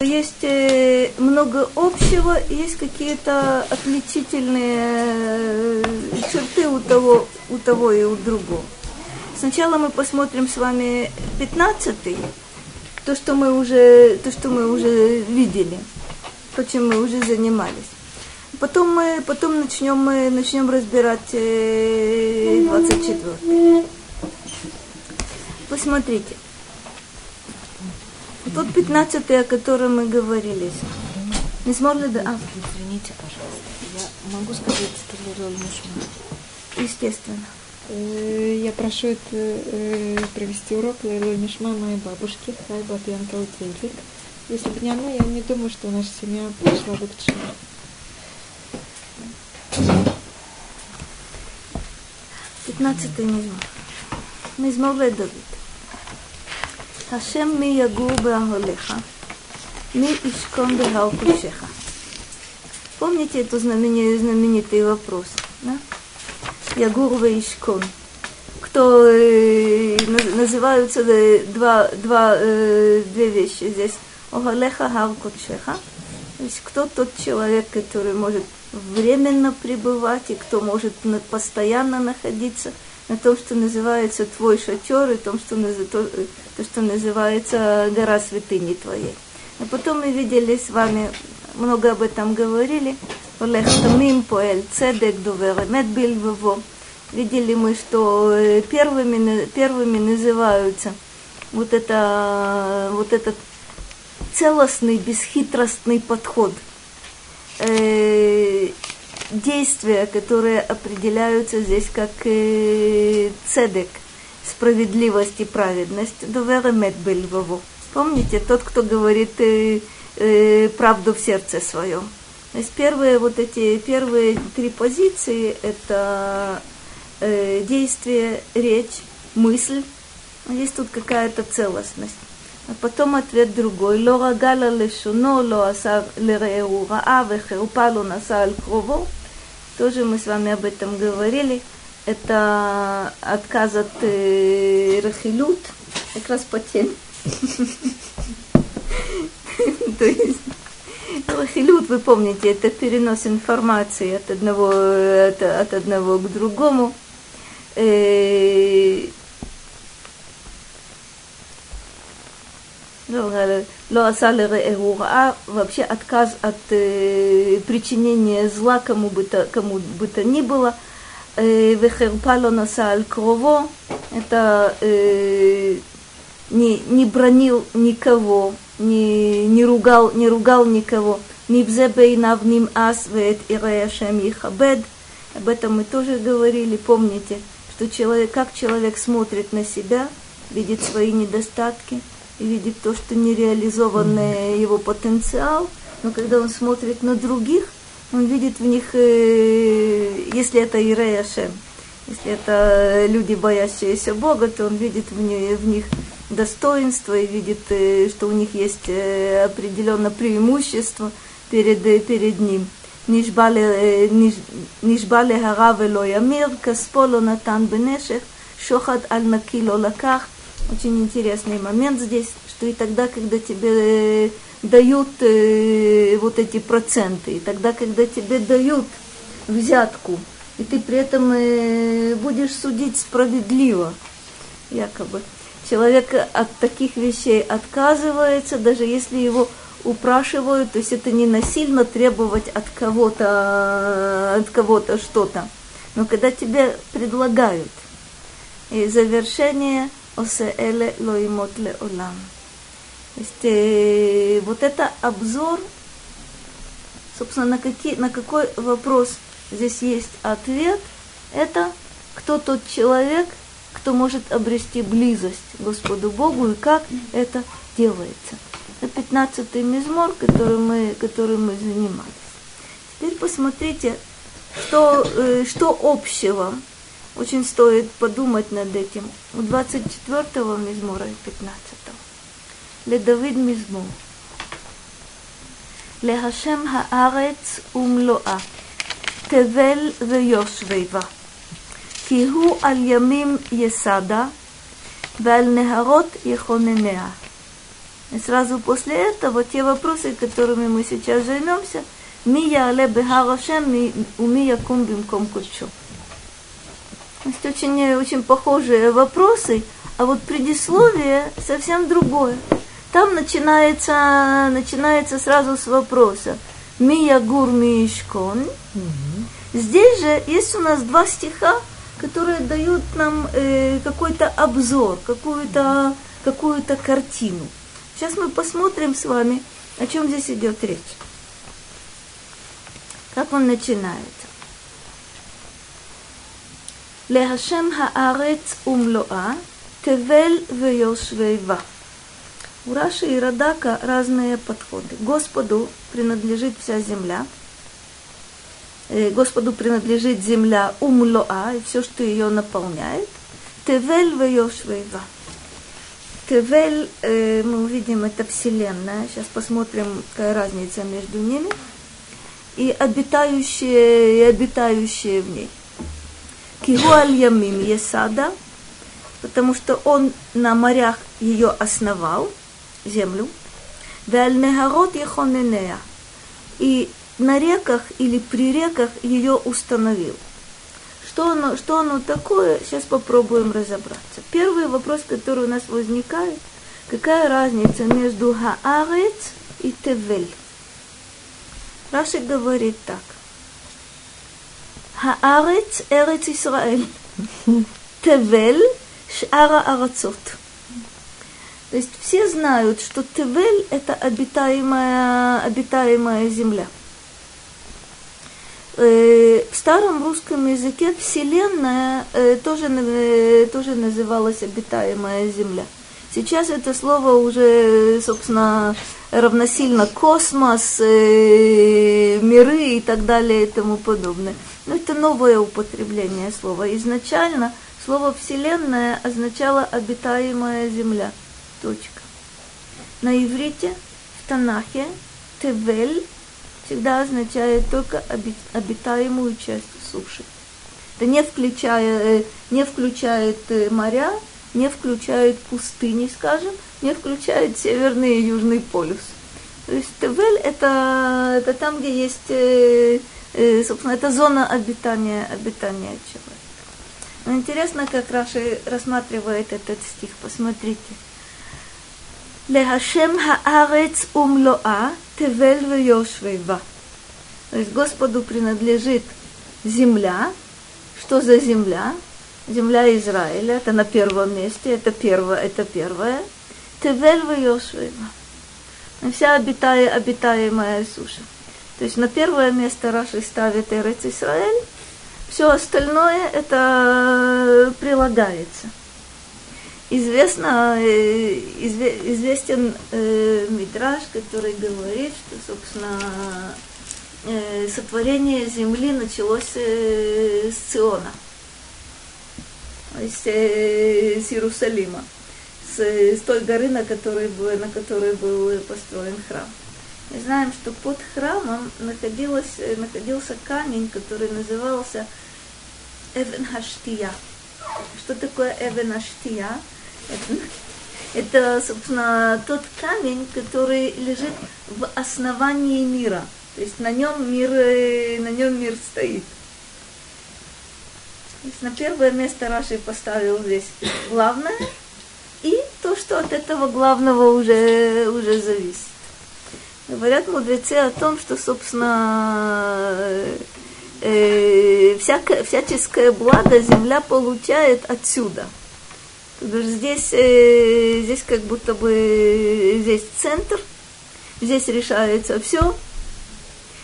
Есть э, много общего, есть какие-то отличительные э, черты у того, у того и у другого. Сначала мы посмотрим с вами 15 то, что мы уже, то, что мы уже видели, то, чем мы уже занимались. Потом мы потом начнем, мы начнем разбирать 24. Посмотрите. Тот 15 о котором мы говорили. Не смогли да? А. Извините, пожалуйста. Я могу сказать Лерол Мушма? Естественно. Э, я прошу это, э, провести урок Лерол Мишма моей бабушки, Хай Бабьянка Утвельвик. Если бы не она, я не думаю, что наша семья пришла бы к чему. Пятнадцатый мизмор. Мизмор Давид. השם מי יגור באהליך, מי ישכון בהר קודשך. Помните этот знаменитый, знаменитый вопрос? Да? Ягур Ишкон. Кто э, называются э, два, два, э, две вещи здесь. Огалеха Хар Кодшеха. То есть кто тот человек, который может временно пребывать и кто может постоянно находиться – на том, что называется твой шатер, и том, что, то, то, что называется гора святыни твоей. А потом мы видели с вами, много об этом говорили. Видели мы, что э, первыми, первыми называются вот, это, вот этот целостный, бесхитростный подход действия, которые определяются здесь как э, цедек, справедливость и праведность, доверемет бельвово. Помните, тот, кто говорит э, э, правду в сердце своем. То есть первые вот эти первые три позиции – это действие, речь, мысль. Есть тут какая-то целостность. А потом ответ другой. Ло рагала лешуно, ло асар лереу раа, наса аль. Тоже мы с вами об этом говорили. Это отказ от э, Рахилют, как раз по теме. То есть Рахилют, вы помните, это перенос информации от одного, от, от одного к другому. Э, לא עשה לרעהו רעה, вообще отказ от э, причинения зла кому бы то, кому бы то ни было, וחרפה לא נשא על קרובו, это э, не, не бронил никого, не, не, ругал, не ругал никого. Нивзе бейнав ним ас веет ирея шем ихабед. Об этом мы тоже говорили, помните, что человек, как человек смотрит на себя, видит свои недостатки – и видит то, что нереализованный его потенциал, но когда он смотрит на других, он видит в них, э, если это Ирея Шем, если это люди, боящиеся Бога, то он видит в них, в них достоинство и видит, э, что у них есть э, определенное преимущество перед, перед ним. נשבע להרע ולא ימיר, כספו לא נתן בנשק, שוחד על נקי לא לקח, очень интересный момент здесь, что и тогда, когда тебе э, дают э, вот эти проценты, и тогда, когда тебе дают взятку, и ты при этом э, будешь судить справедливо, якобы. Человек от таких вещей отказывается, даже если его упрашивают, то есть это не насильно требовать от кого-то, от кого-то что-то. Но когда тебе предлагают, и завершение Осе эле лоимот леолам. То есть э, вот это обзор, собственно, на, какие, на какой вопрос здесь есть ответ, это кто тот человек, кто может обрести близость Господу Богу и как это делается. Это 15-й мизмор, который мы, который мы занимались. Теперь посмотрите, что, э, что общего очень стоит подумать над этим. У 24-го мизмора и 15-го. לדוד מזמור. להשם הארץ ומלואה, תבל ויושבי בה. כי הוא על ימים יסדה, ועל נהרות יכונניה. И сразу после этого те вопросы, которыми мы сейчас займемся, Мия але бегарашем, умия кум бимком кучу. То есть очень, очень похожие вопросы, а вот предисловие совсем другое. Там начинается, начинается сразу с вопроса. Мия гур мишкон. Здесь же есть у нас два стиха, которые дают нам э, какой-то обзор, какую-то какую картину. Сейчас мы посмотрим с вами, о чем здесь идет речь. Как он начинается. להשם הארץ ומלואה, תבל ויושבי У Раши и Радака разные подходы. Господу принадлежит вся земля. Э, Господу принадлежит земля умлоа и все, что ее наполняет. Тевель вейошвейва. Тевель, э, мы увидим, это Вселенная. Сейчас посмотрим, какая разница между ними. И обитающие, и обитающие в ней. Кигуаль Ямим Есада, потому что он на морях ее основал, землю. Валь Негарот Ехоненея. И на реках или при реках ее установил. Что оно, что оно такое, сейчас попробуем разобраться. Первый вопрос, который у нас возникает, какая разница между Хаарец и Тевель? Раши говорит так. Хаарец – Эрец Исраэль. Тевель – Шара Арацот. Есть все знают, что Тевель – это обитаемая, обитаемая земля – в старом русском языке Вселенная тоже, тоже называлась обитаемая Земля. Сейчас это слово уже, собственно, равносильно космос, миры и так далее и тому подобное. Но это новое употребление слова. Изначально слово «вселенная» означало «обитаемая земля». Точка. На иврите, в Танахе, Тевель всегда означает только обитаемую часть суши. Это не, включая, э, не включает э, моря, не включает пустыни, скажем, не включает северный и южный полюс. То есть Тевель это, это там, где есть, э, собственно, это зона обитания, обитания человека. Но интересно, как Раши рассматривает этот стих. Посмотрите. Лехашем хаарец умлоа Тевель Йошвейва. То есть Господу принадлежит земля. Что за земля? Земля Израиля, это на первом месте, это первое, это первое. Тевель Йошвейва. Вся обитая, обитаемая суша. То есть на первое место Раши ставит Эрец Израиль, все остальное это прилагается известно, э, известен э, Мидраж, который говорит, что, собственно, э, сотворение земли началось э, с Циона, то есть э, с Иерусалима, с, той горы, на которой, был, на которой был построен храм. Мы знаем, что под храмом находилось, находился камень, который назывался Эвен Хаштия. Что такое Эвен Хаштия? Это, собственно, тот камень, который лежит в основании мира. То есть на нем мир, э, на нем мир стоит. То есть на первое место Раши поставил здесь главное, и то, что от этого главного уже, уже зависит. Говорят мудрецы о том, что, собственно, э, всякое, всяческое благо земля получает отсюда – Здесь, э, здесь как будто бы здесь центр, здесь решается все.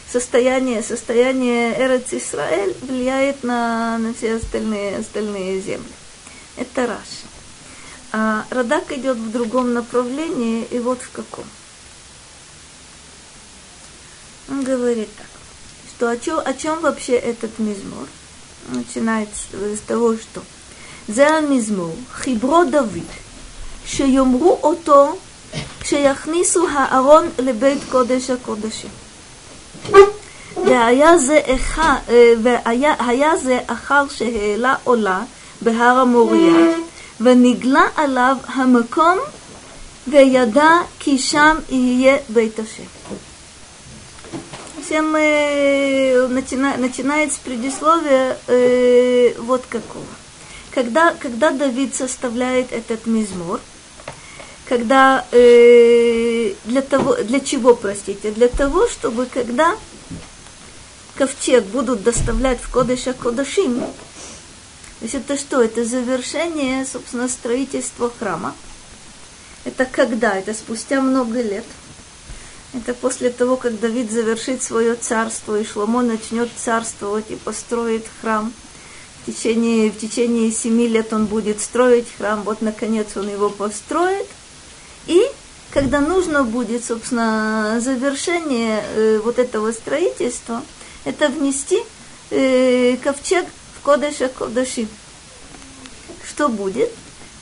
Состояние, состояние Эрец Исраэль влияет на, на все остальные, остальные земли. Это Раш. А Радак идет в другом направлении, и вот в каком. Он говорит так, что о чем, о чем вообще этот мизмор? Начинается с того, что זה המזמור, חיברו דוד, שיאמרו אותו כשיכניסו הארון לבית קודש הקודשים. והיה זה, אחד, והיה, היה זה אחר שהעלה עולה בהר המוריה, ונגלה עליו המקום וידע כי שם יהיה בית השם. Всем э, начина, начинает с предисловия э, вот какого. Когда, когда Давид составляет этот мизмор, когда э, для того, для чего, простите, для того, чтобы когда ковчег будут доставлять в Кодыша Кодашим, то есть это что? Это завершение, собственно, строительства храма. Это когда? Это спустя много лет. Это после того, как Давид завершит свое царство, и Шломо начнет царствовать и построит храм. В течение, в течение семи лет он будет строить храм, вот наконец он его построит. И когда нужно будет, собственно, завершение э, вот этого строительства, это внести э, ковчег Кодыша Кодаши. Что будет?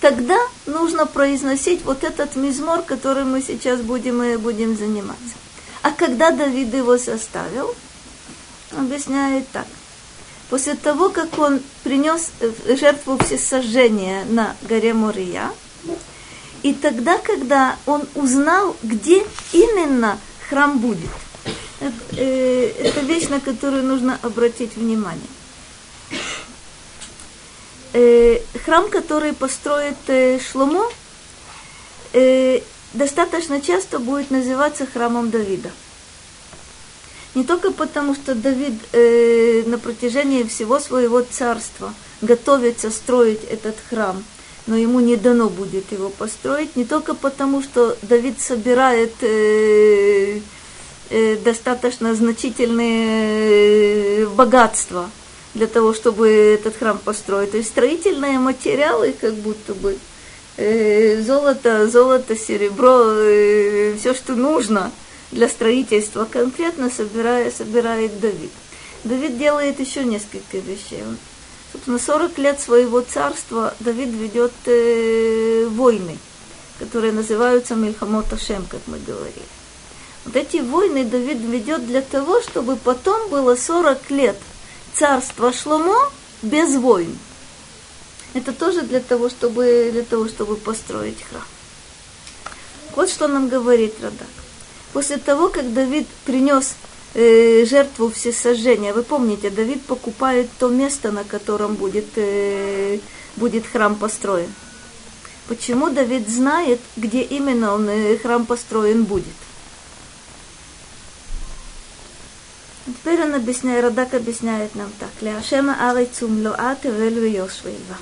тогда нужно произносить вот этот мизмор, который мы сейчас будем, и будем заниматься. А когда Давид его составил, объясняет так. После того, как он принес жертву всесожжения на горе Мория, и тогда, когда он узнал, где именно храм будет, это, э, это вещь, на которую нужно обратить внимание э, храм, который построит э, Шломо, э, достаточно часто будет называться храмом Давида. Не только потому, что Давид э, на протяжении всего своего царства готовится строить этот храм, но ему не дано будет его построить, не только потому, что Давид собирает э, э, достаточно значительные э, богатства – для того, чтобы этот храм построить. То есть строительные материалы, как будто бы э, золото, золото, серебро, э, все, что нужно для строительства, конкретно собирает, собирает Давид. Давид делает еще несколько вещей. Собственно, 40 лет своего царства Давид ведет э, войны, которые называются Мильхамот Ашем, как мы говорили. Вот эти войны Давид ведет для того, чтобы потом было 40 лет – царство Шломо без войн. Это тоже для того, чтобы, для того, чтобы построить храм. Вот что нам говорит Радак. После того, как Давид принес э, жертву всесожжения, вы помните, Давид покупает то место, на котором будет, э, будет храм построен. Почему Давид знает, где именно он, э, храм построен будет? теперь он объясняет, Радак объясняет нам так. להשם הארץ ומלואה תבל ויושביה.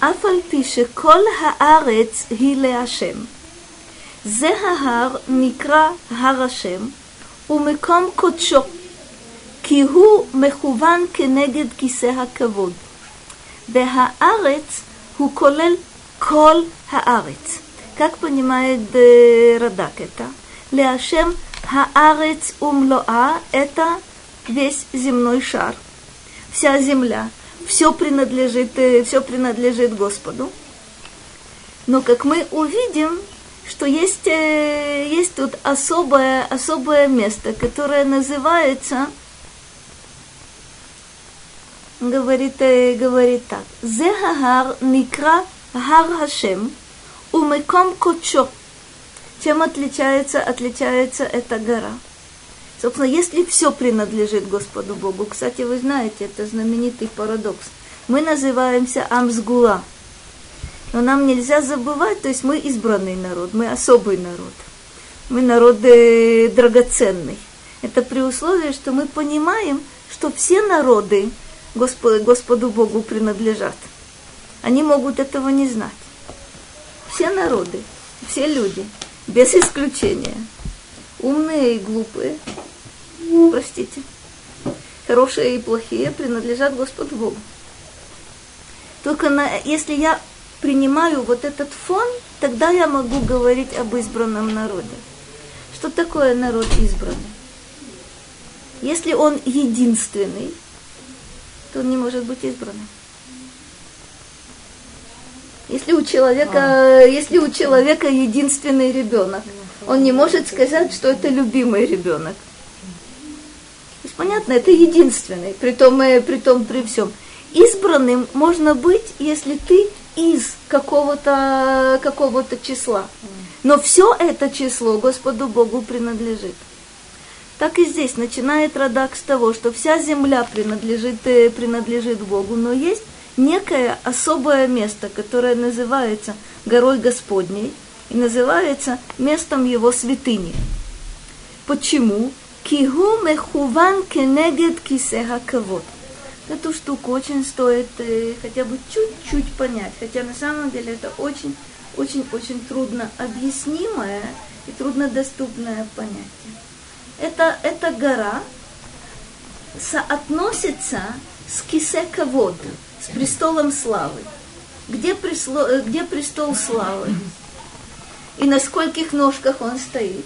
אף על פי שכל הארץ היא להשם. זה ההר נקרא הר השם, ומקום קודשו, כי הוא מכוון כנגד כיסא הכבוד. והארץ הוא כולל כל הארץ. Как понимает Радак это? Ляшем Хаарец умлоа – это весь земной шар, вся земля. Все принадлежит, э, все принадлежит Господу. Но как мы увидим, что есть, э, есть тут особое, особое место, которое называется, говорит, э, говорит так, Зехагар никра Хар Хашем, умеком кочо. Чем отличается, отличается эта гора? Собственно, если все принадлежит Господу Богу, кстати, вы знаете, это знаменитый парадокс. Мы называемся Амсгула. Но нам нельзя забывать, то есть мы избранный народ, мы особый народ. Мы народ э, драгоценный. Это при условии, что мы понимаем, что все народы Господу, Господу Богу принадлежат. Они могут этого не знать. Все народы, все люди – без исключения. Умные и глупые, простите, хорошие и плохие принадлежат Господу Богу. Только на, если я принимаю вот этот фон, тогда я могу говорить об избранном народе. Что такое народ избранный? Если он единственный, то он не может быть избранным. Если у человека, а. если у человека единственный ребенок, он не может сказать, что это любимый ребенок. То есть, понятно, это единственный, при том, э, при том, при всем. Избранным можно быть, если ты из какого-то какого числа. Но все это число Господу Богу принадлежит. Так и здесь начинает Радак с того, что вся земля принадлежит, э, принадлежит Богу, но есть некое особое место, которое называется горой Господней и называется местом его святыни. Почему? Кигу мехуван кенегет кисеха кавод. Эту штуку очень стоит э, хотя бы чуть-чуть понять, хотя на самом деле это очень, очень, очень трудно объяснимое и труднодоступное понятие. Это, эта гора соотносится с кисековод, с престолом славы. Где, присло, э, где престол славы? И на скольких ножках он стоит?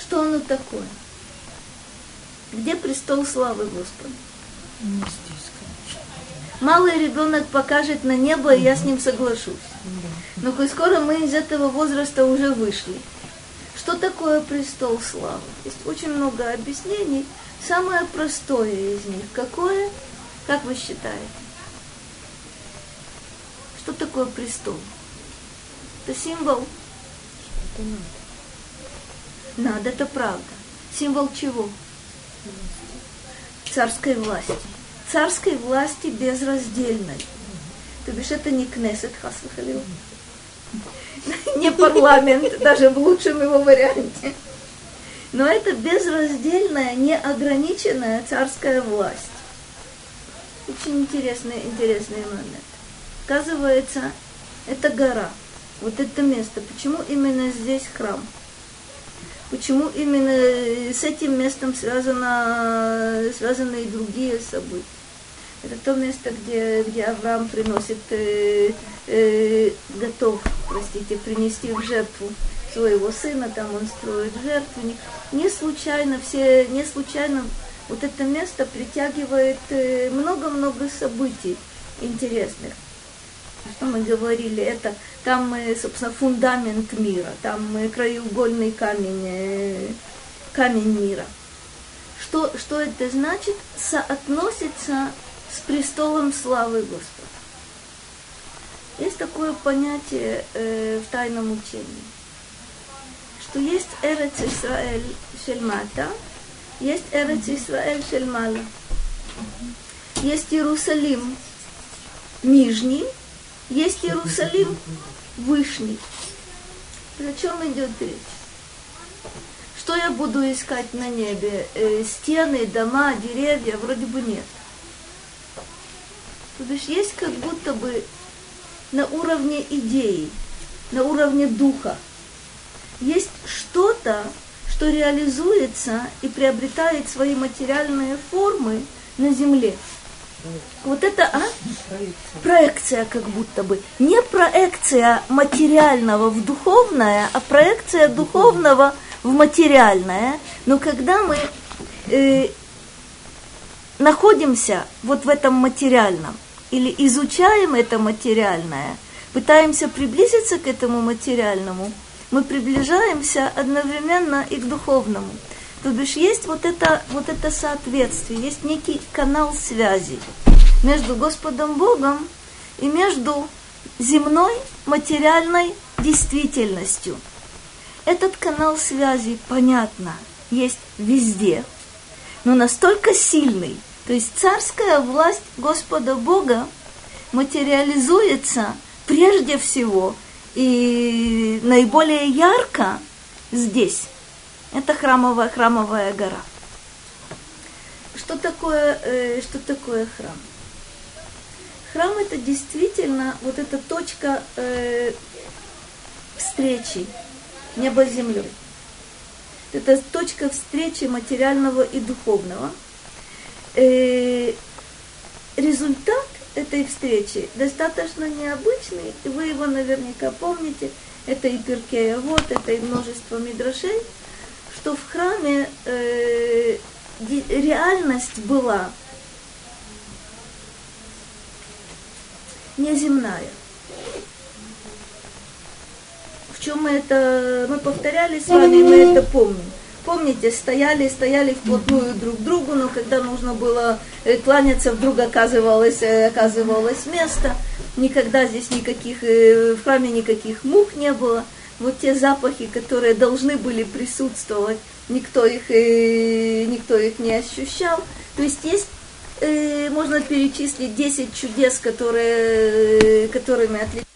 Что оно такое? Где престол славы Господа? Малый ребенок покажет на небо, и я с ним соглашусь. Но коль скоро мы из этого возраста уже вышли. Что такое престол славы? Есть очень много объяснений. Самое простое из них какое? Как вы считаете? Что такое престол? Это символ. Это надо. Надо, это правда. Символ чего? Царской власти. Царской власти безраздельной. То бишь это не Кнессет Хасвахалил, не парламент, даже в лучшем его варианте. Но это безраздельная, неограниченная царская власть. Очень интересный, интересный момент. Оказывается, это гора, вот это место. Почему именно здесь храм? Почему именно с этим местом связано, связаны и другие события? Это то место, где, где Авраам приносит, э, э, готов, простите, принести в жертву своего сына, там он строит жертвенник. Не случайно все, не случайно вот это место притягивает э, много-много событий интересных. Что мы говорили, это там, собственно, фундамент мира, там краеугольный камень, э, камень мира. Что, что это значит? Соотносится с престолом славы Господа. Есть такое понятие э, в тайном учении, что есть Эрец Исраэль Шельмата, есть Эрец Исраэль Шельмала. Есть Иерусалим нижний, есть Иерусалим вышний. О чем идет речь? Что я буду искать на небе? Э, стены, дома, деревья? Вроде бы нет. То есть есть как будто бы на уровне идеи, на уровне духа. Есть что-то, что реализуется и приобретает свои материальные формы на земле. Вот это, а? Проекция. проекция как будто бы. Не проекция материального в духовное, а проекция духовного в материальное. Но когда мы э, находимся вот в этом материальном, или изучаем это материальное, пытаемся приблизиться к этому материальному – мы приближаемся одновременно и к духовному. То бишь есть вот это, вот это соответствие, есть некий канал связи между Господом Богом и между земной материальной действительностью. Этот канал связи, понятно, есть везде, но настолько сильный, то есть царская власть Господа Бога материализуется прежде всего – и наиболее ярко здесь это храмовая, храмовая гора. Что такое, э, что такое храм? Храм это действительно вот эта точка э, встречи неба с землей. Это точка встречи материального и духовного. Э, результат этой встречи достаточно необычный, и вы его наверняка помните. Это и Перкея, вот, это и множество мидрашей, что в храме э, реальность была неземная. В чем мы это, мы повторяли с вами, мы это помним. Помните, стояли, стояли вплотную друг к другу, но когда нужно было э, кланяться, вдруг оказывалось, э, оказывалось место. Никогда здесь никаких, э, в храме никаких мух не было. Вот те запахи, которые должны были присутствовать, никто их, никто их не ощущал. То есть есть можно перечислить 10 чудес, которые, которыми отличаются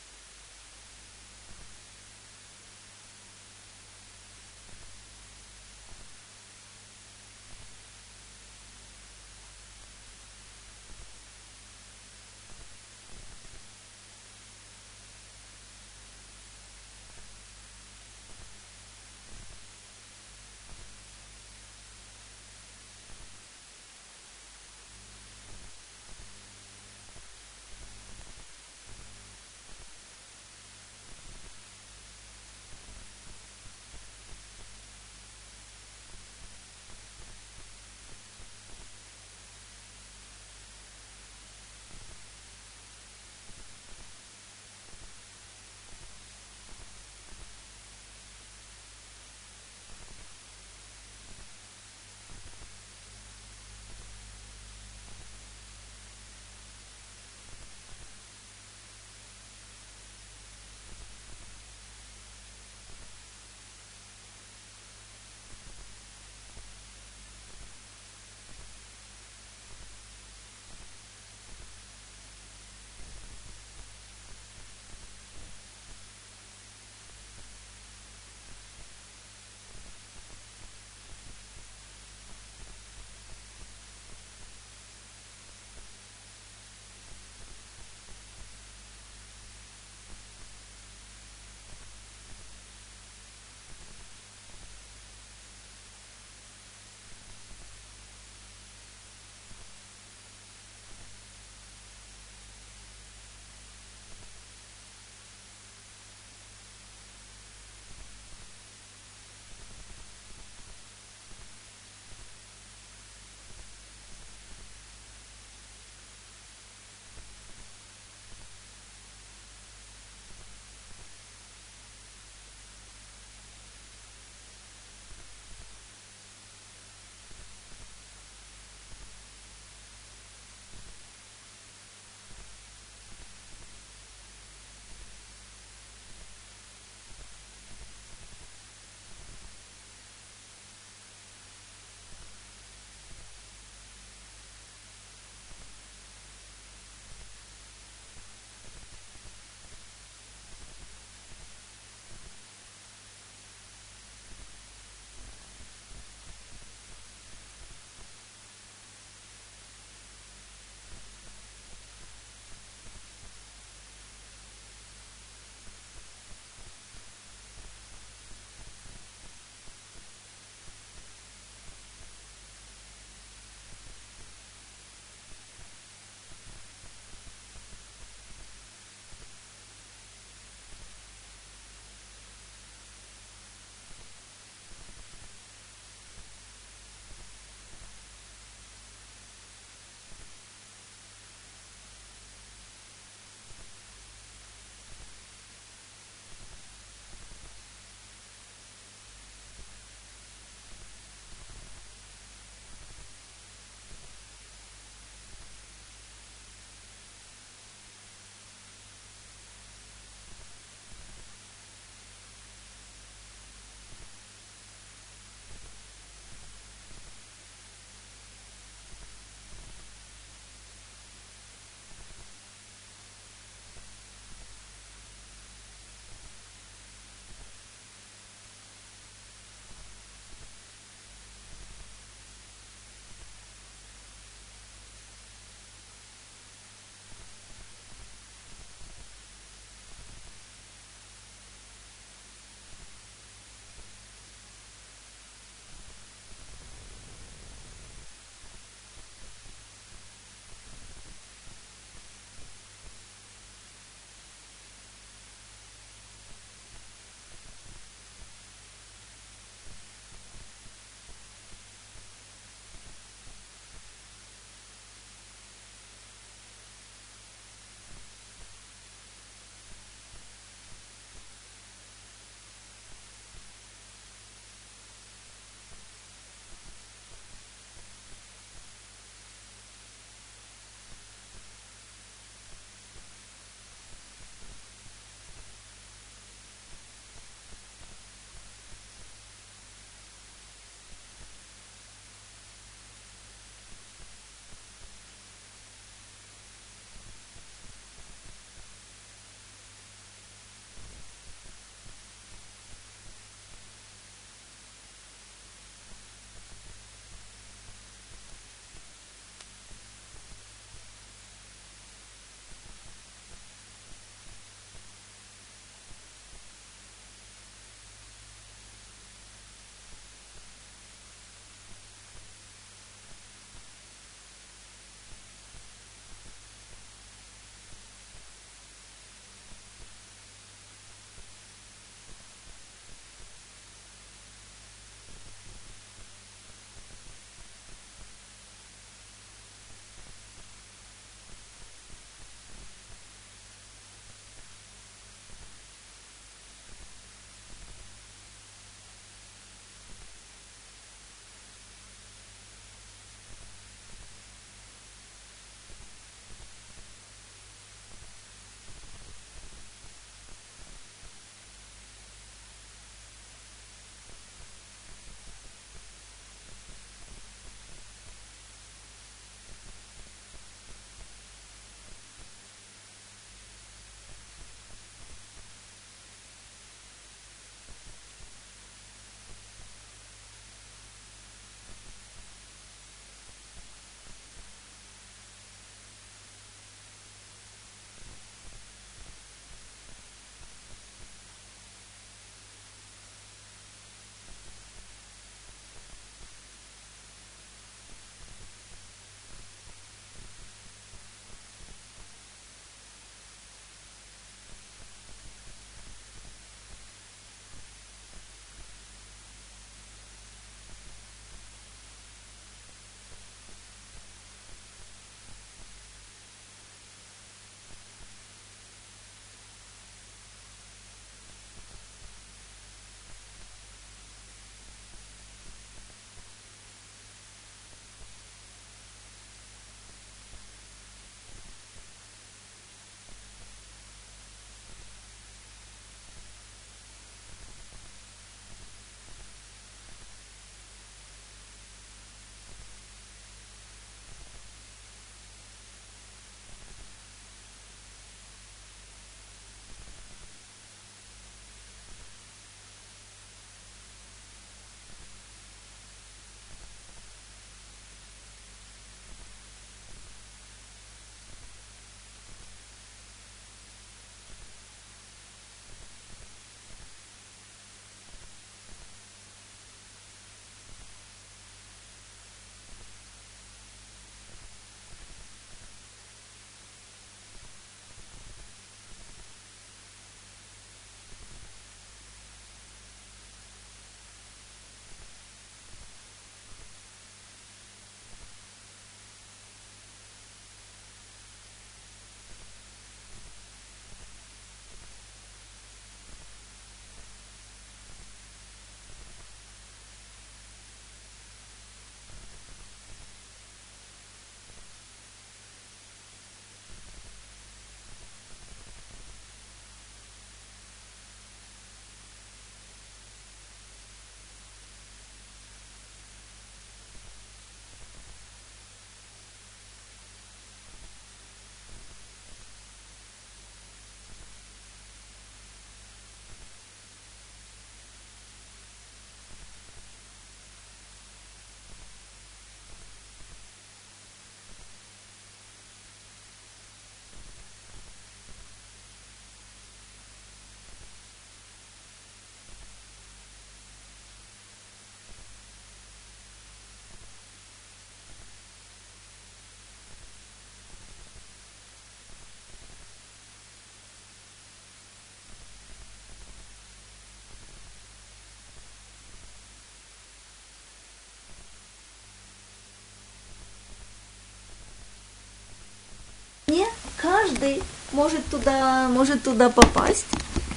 каждый может туда, может туда попасть.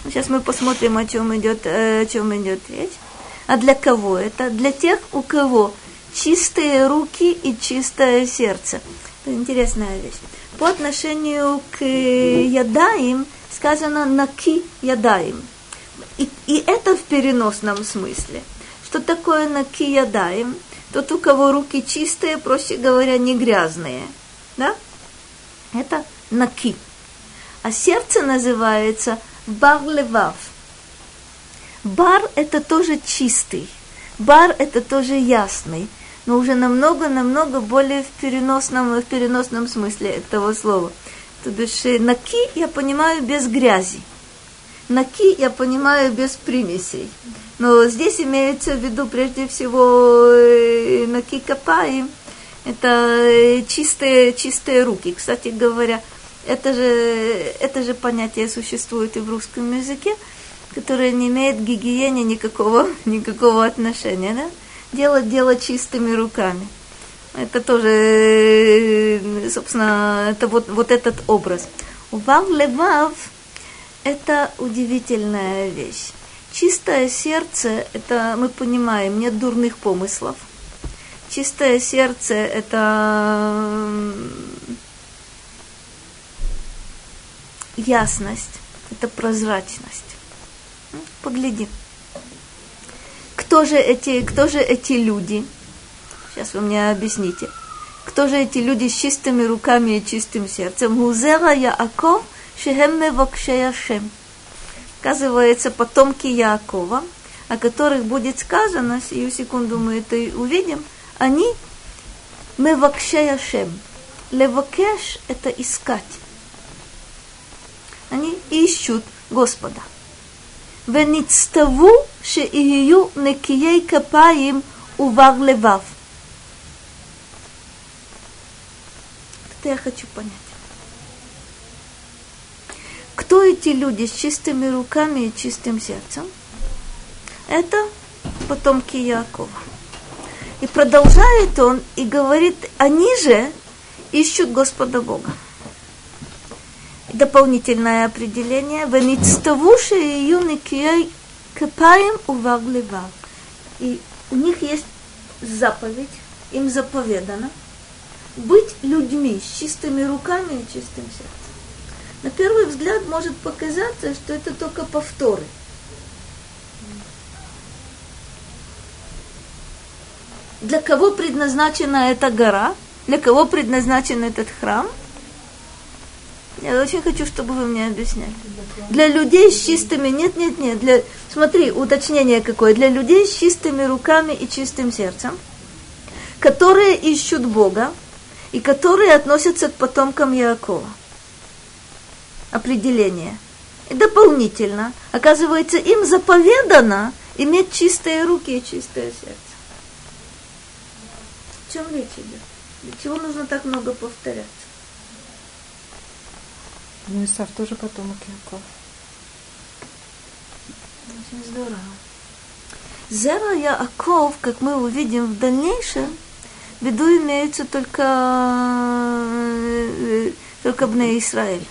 Сейчас мы посмотрим, о чем идет, э, о чем идет речь. А для кого это? Для тех, у кого чистые руки и чистое сердце. Это интересная вещь. По отношению к ядаим сказано наки ядаим. И, и это в переносном смысле. Что такое наки ядаим? Тот, у кого руки чистые, проще говоря, не грязные. Да? Это наки. А сердце называется бар-левав. Бар – это тоже чистый. Бар – это тоже ясный но уже намного-намного более в переносном, в переносном смысле этого слова. То бишь, наки я понимаю без грязи. Наки я понимаю без примесей. Но здесь имеется в виду прежде всего э, наки капаи. Это э, чистые, чистые руки. Кстати говоря, это же, это же понятие существует и в русском языке, которое не имеет к гигиене никакого, никакого отношения. Да? делать дело чистыми руками. Это тоже, э, собственно, это вот, вот этот образ. Вав левав – это удивительная вещь. Чистое сердце – это, мы понимаем, нет дурных помыслов. Чистое сердце – это ясность, это прозрачность. Поглядим кто же эти, кто же эти люди? Сейчас вы мне объясните. Кто же эти люди с чистыми руками и чистым сердцем? Гузера Яаков Шехем Мевокшеяшем. Оказывается, потомки Яакова, о которых будет сказано, сию секунду мы это увидим, они Мевокшеяшем. Левокеш – это искать Они ищут Господа. ונצטוו שיהיו נקיי כפיים ובר לבב. Это я хочу понять. Кто эти люди с чистыми руками и чистым сердцем? Это потомки Якова. И продолжает он и говорит, они же ищут Господа Бога дополнительное определение. Веництовуши и юны капаем уваглевал. И у них есть заповедь, им заповедано быть людьми с чистыми руками и чистым сердцем. На первый взгляд может показаться, что это только повторы. Для кого предназначена эта гора? Для кого предназначен этот храм – я очень хочу, чтобы вы мне объясняли. Для людей с чистыми, нет, нет, нет, для, смотри, уточнение какое, для людей с чистыми руками и чистым сердцем, которые ищут Бога и которые относятся к потомкам Якова. Определение. И дополнительно, оказывается, им заповедано иметь чистые руки и чистое сердце. О чем речь идет? Для чего нужно так много повторяться? Ну, Исав тоже потомок Яков. Очень здорово. Зера Яаков, как мы увидим в дальнейшем, в виду имеются только, э, только Бне Израиль.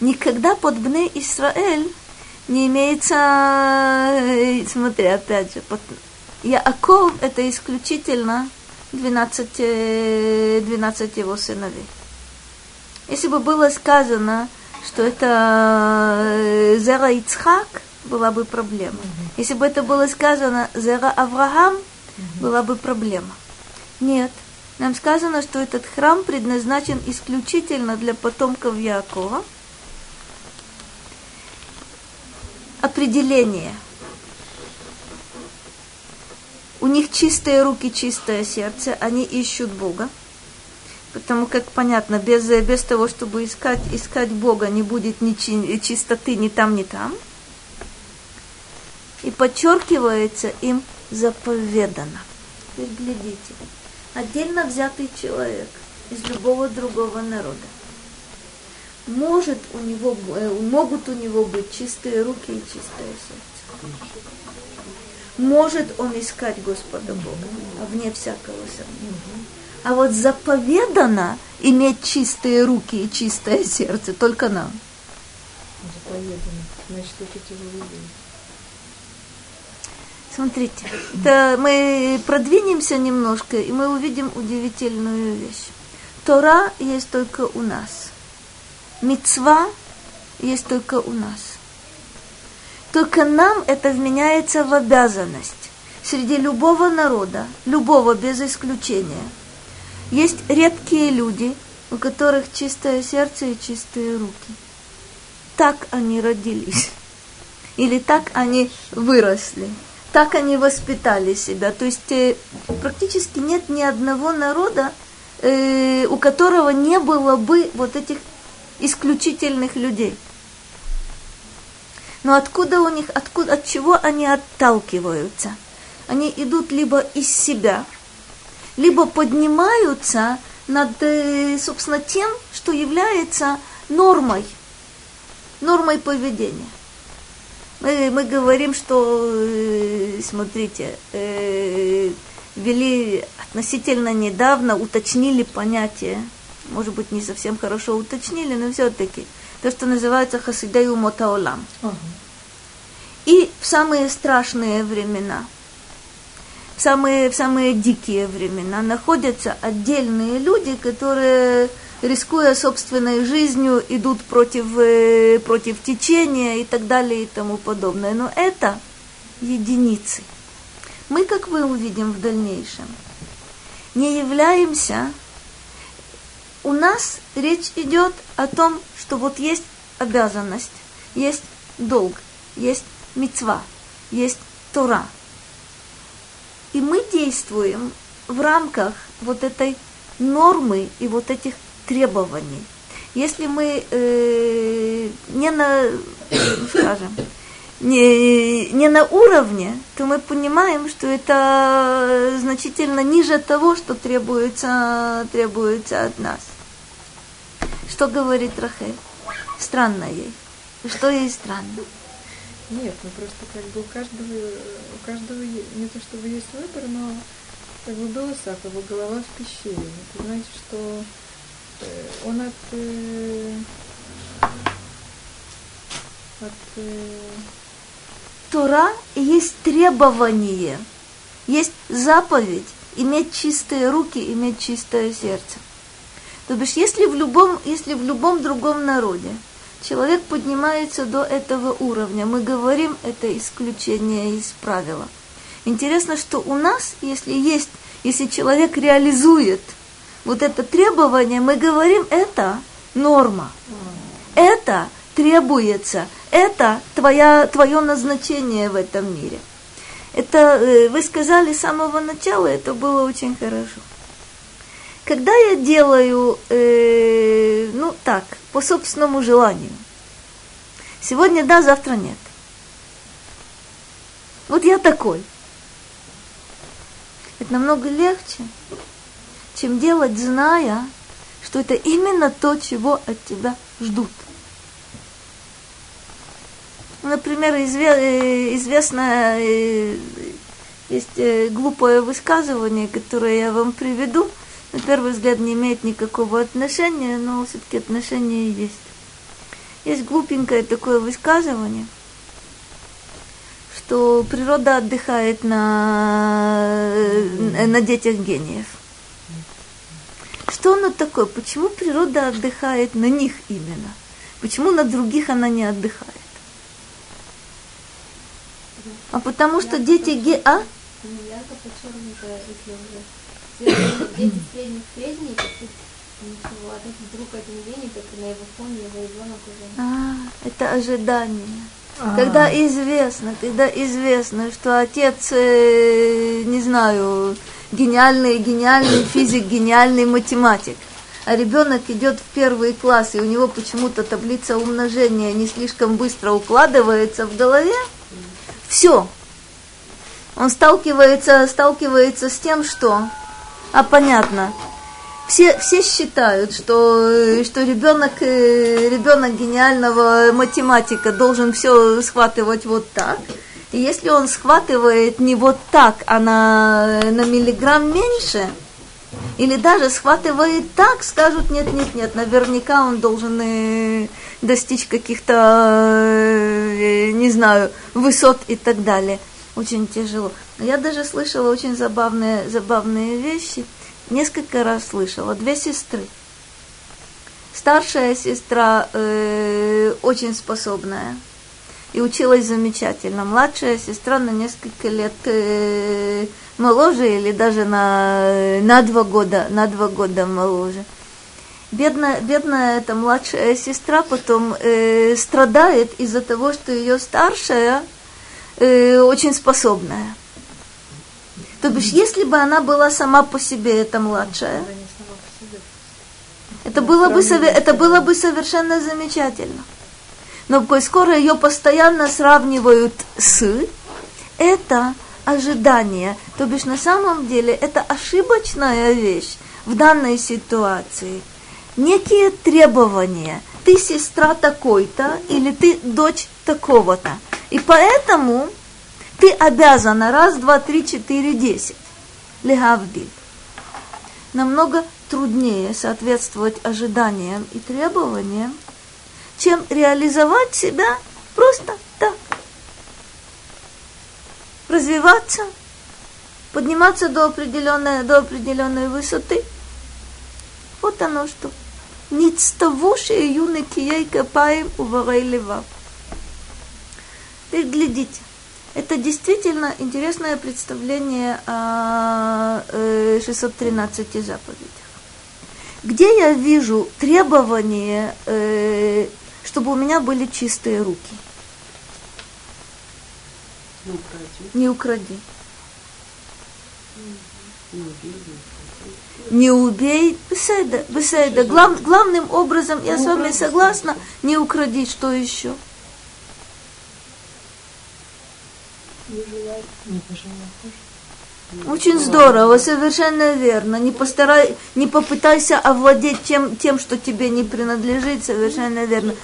Никогда под Бне Израиль не имеется, э, смотри, опять же, под Яаков это исключительно 12, 12 его сыновей. Если бы было сказано, что это э, Зера Ицхак, была бы проблема. Если бы это было сказано Зера Авраам, была бы проблема. Нет. Нам сказано, что этот храм предназначен исключительно для потомков Якова. Определение. У них чистые руки, чистое сердце, они ищут Бога. Потому как понятно, без, без того, чтобы искать, искать Бога, не будет ни чистоты ни там, ни там. И подчеркивается им заповедано. Теперь глядите. Отдельно взятый человек из любого другого народа. Может у него, э, могут у него быть чистые руки и чистое сердце. Может он искать Господа Бога, а вне всякого сомнения А вот заповедано иметь чистые руки и чистое сердце только нам. Заповедано. Значит, это тяжело Смотрите, да, мы продвинемся немножко, и мы увидим удивительную вещь. Тора есть только у нас. Мецва есть только у нас. Только нам это вменяется в обязанность. Среди любого народа, любого без исключения, есть редкие люди, у которых чистое сердце и чистые руки. Так они родились. Или так они выросли. Так они воспитали себя. То есть э, практически нет ни одного народа, э, у которого не было бы вот этих исключительных людей. Но откуда у них, откуда, от чего они отталкиваются? Они идут либо из себя, либо поднимаются над, э, собственно, тем, что является нормой, нормой поведения. Мы, мы говорим, что, э, смотрите, э, ввели относительно недавно, уточнили понятие, может быть, не совсем хорошо уточнили, но все-таки, то, что называется хасидею мотаолам. Uh-huh. И в самые страшные времена, самые, в самые дикие времена находятся отдельные люди, которые, рискуя собственной жизнью, идут против, э, против течения и так далее и тому подобное. Но это единицы. Мы, как мы увидим в дальнейшем, не являемся... У нас речь идет о том, что вот есть обязанность, есть долг, есть мецва, есть Тора. И мы действуем в рамках вот этой нормы и вот этих требований. Если мы э, не на, скажем, не, не на уровне, то мы понимаем, что это значительно ниже того, что требуется, требуется от нас. Что говорит Рахель? Странно ей. Что ей странно? Нет, ну просто как бы у каждого, у каждого не то чтобы есть выбор, но как бы был Исаак, его голова в пещере. Это значит, что э, он от, э, от э... Тора есть требование, есть заповедь иметь чистые руки, иметь чистое сердце. То бишь, если в любом, если в любом другом народе человек поднимается до этого уровня. Мы говорим, это исключение из правила. Интересно, что у нас, если есть, если человек реализует вот это требование, мы говорим, это норма. Это требуется. Это твоя, твое назначение в этом мире. Это э, вы сказали с самого начала, это было очень хорошо. Когда я делаю, э, ну так, по собственному желанию, сегодня да, завтра нет. Вот я такой. Это намного легче, чем делать, зная, что это именно то, чего от тебя ждут. Например, э, известное э, есть э, глупое высказывание, которое я вам приведу – на первый взгляд не имеет никакого отношения, но все-таки отношения есть. Есть глупенькое такое высказывание, что природа отдыхает на, на детях гениев. Что оно такое? Почему природа отдыхает на них именно? Почему на других она не отдыхает? А потому что дети ге... А? Дети средних средних, ничего, а так вдруг один день, и только на его фоне его ребенок уже. А, это ожидание. А-а-а. Когда известно, когда известно, что отец, э, не знаю, гениальный, гениальный физик, гениальный математик, а ребенок идет в первый класс, и у него почему-то таблица умножения не слишком быстро укладывается в голове, все. Он сталкивается, сталкивается с тем, что а понятно. Все, все считают, что, что ребенок, э, ребенок гениального математика должен все схватывать вот так. И если он схватывает не вот так, а на, на миллиграмм меньше, Или даже схватывает так, скажут, нет, нет, нет, наверняка он должен э, достичь каких-то, э, не знаю, высот и так далее. Очень тяжело. Я даже слышала очень забавные, забавные вещи. Несколько раз слышала. Две сестры. Старшая сестра э, очень способная и училась замечательно. Младшая сестра на несколько лет э, моложе или даже на, на два года, на два года моложе. Бедная, бедная эта младшая сестра потом э, страдает из-за того, что ее старшая э, очень способная. То бишь, если бы она была сама по себе, эта младшая, это было, бы, это было бы совершенно замечательно. Но скоро ее постоянно сравнивают с, это ожидание. То бишь на самом деле это ошибочная вещь в данной ситуации. Некие требования. Ты сестра такой-то или ты дочь такого-то. И поэтому ты обязана раз, два, три, четыре, десять. Легавдиль. Намного труднее соответствовать ожиданиям и требованиям, чем реализовать себя просто так развиваться, подниматься до определенной, до определенной высоты. Вот оно что. Ництавуши юны кией капаем уварей лева. Теперь глядите. Это действительно интересное представление о 613 э, заповедях. Где я вижу требование, э, чтобы у меня были чистые руки – не укради. Не укради. Не убей. Беседа, беседа. Глав, главным образом, я с вами согласна, не укради, что еще? Очень здорово, совершенно верно. Не, постарай, не попытайся овладеть тем, тем, что тебе не принадлежит, совершенно верно.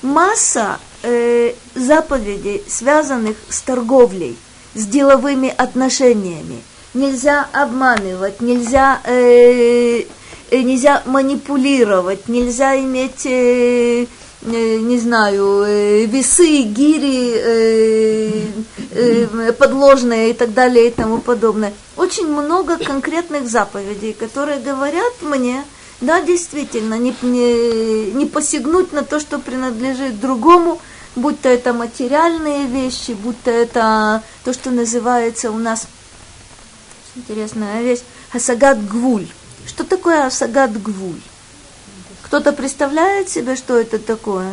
Масса э, заповедей, связанных с торговлей, с деловыми отношениями. Нельзя обманывать, нельзя, э, э, нельзя манипулировать, нельзя иметь, э, не знаю, э, весы, гири э, э, подложные и так далее и тому подобное. Очень много конкретных заповедей, которые говорят мне, да, действительно, не, не, не посягнуть на то, что принадлежит другому, будь то это материальные вещи, будь то это то, что называется у нас, интересная вещь, асагат гвуль. Что такое асагат гвуль? Кто-то представляет себе, что это такое?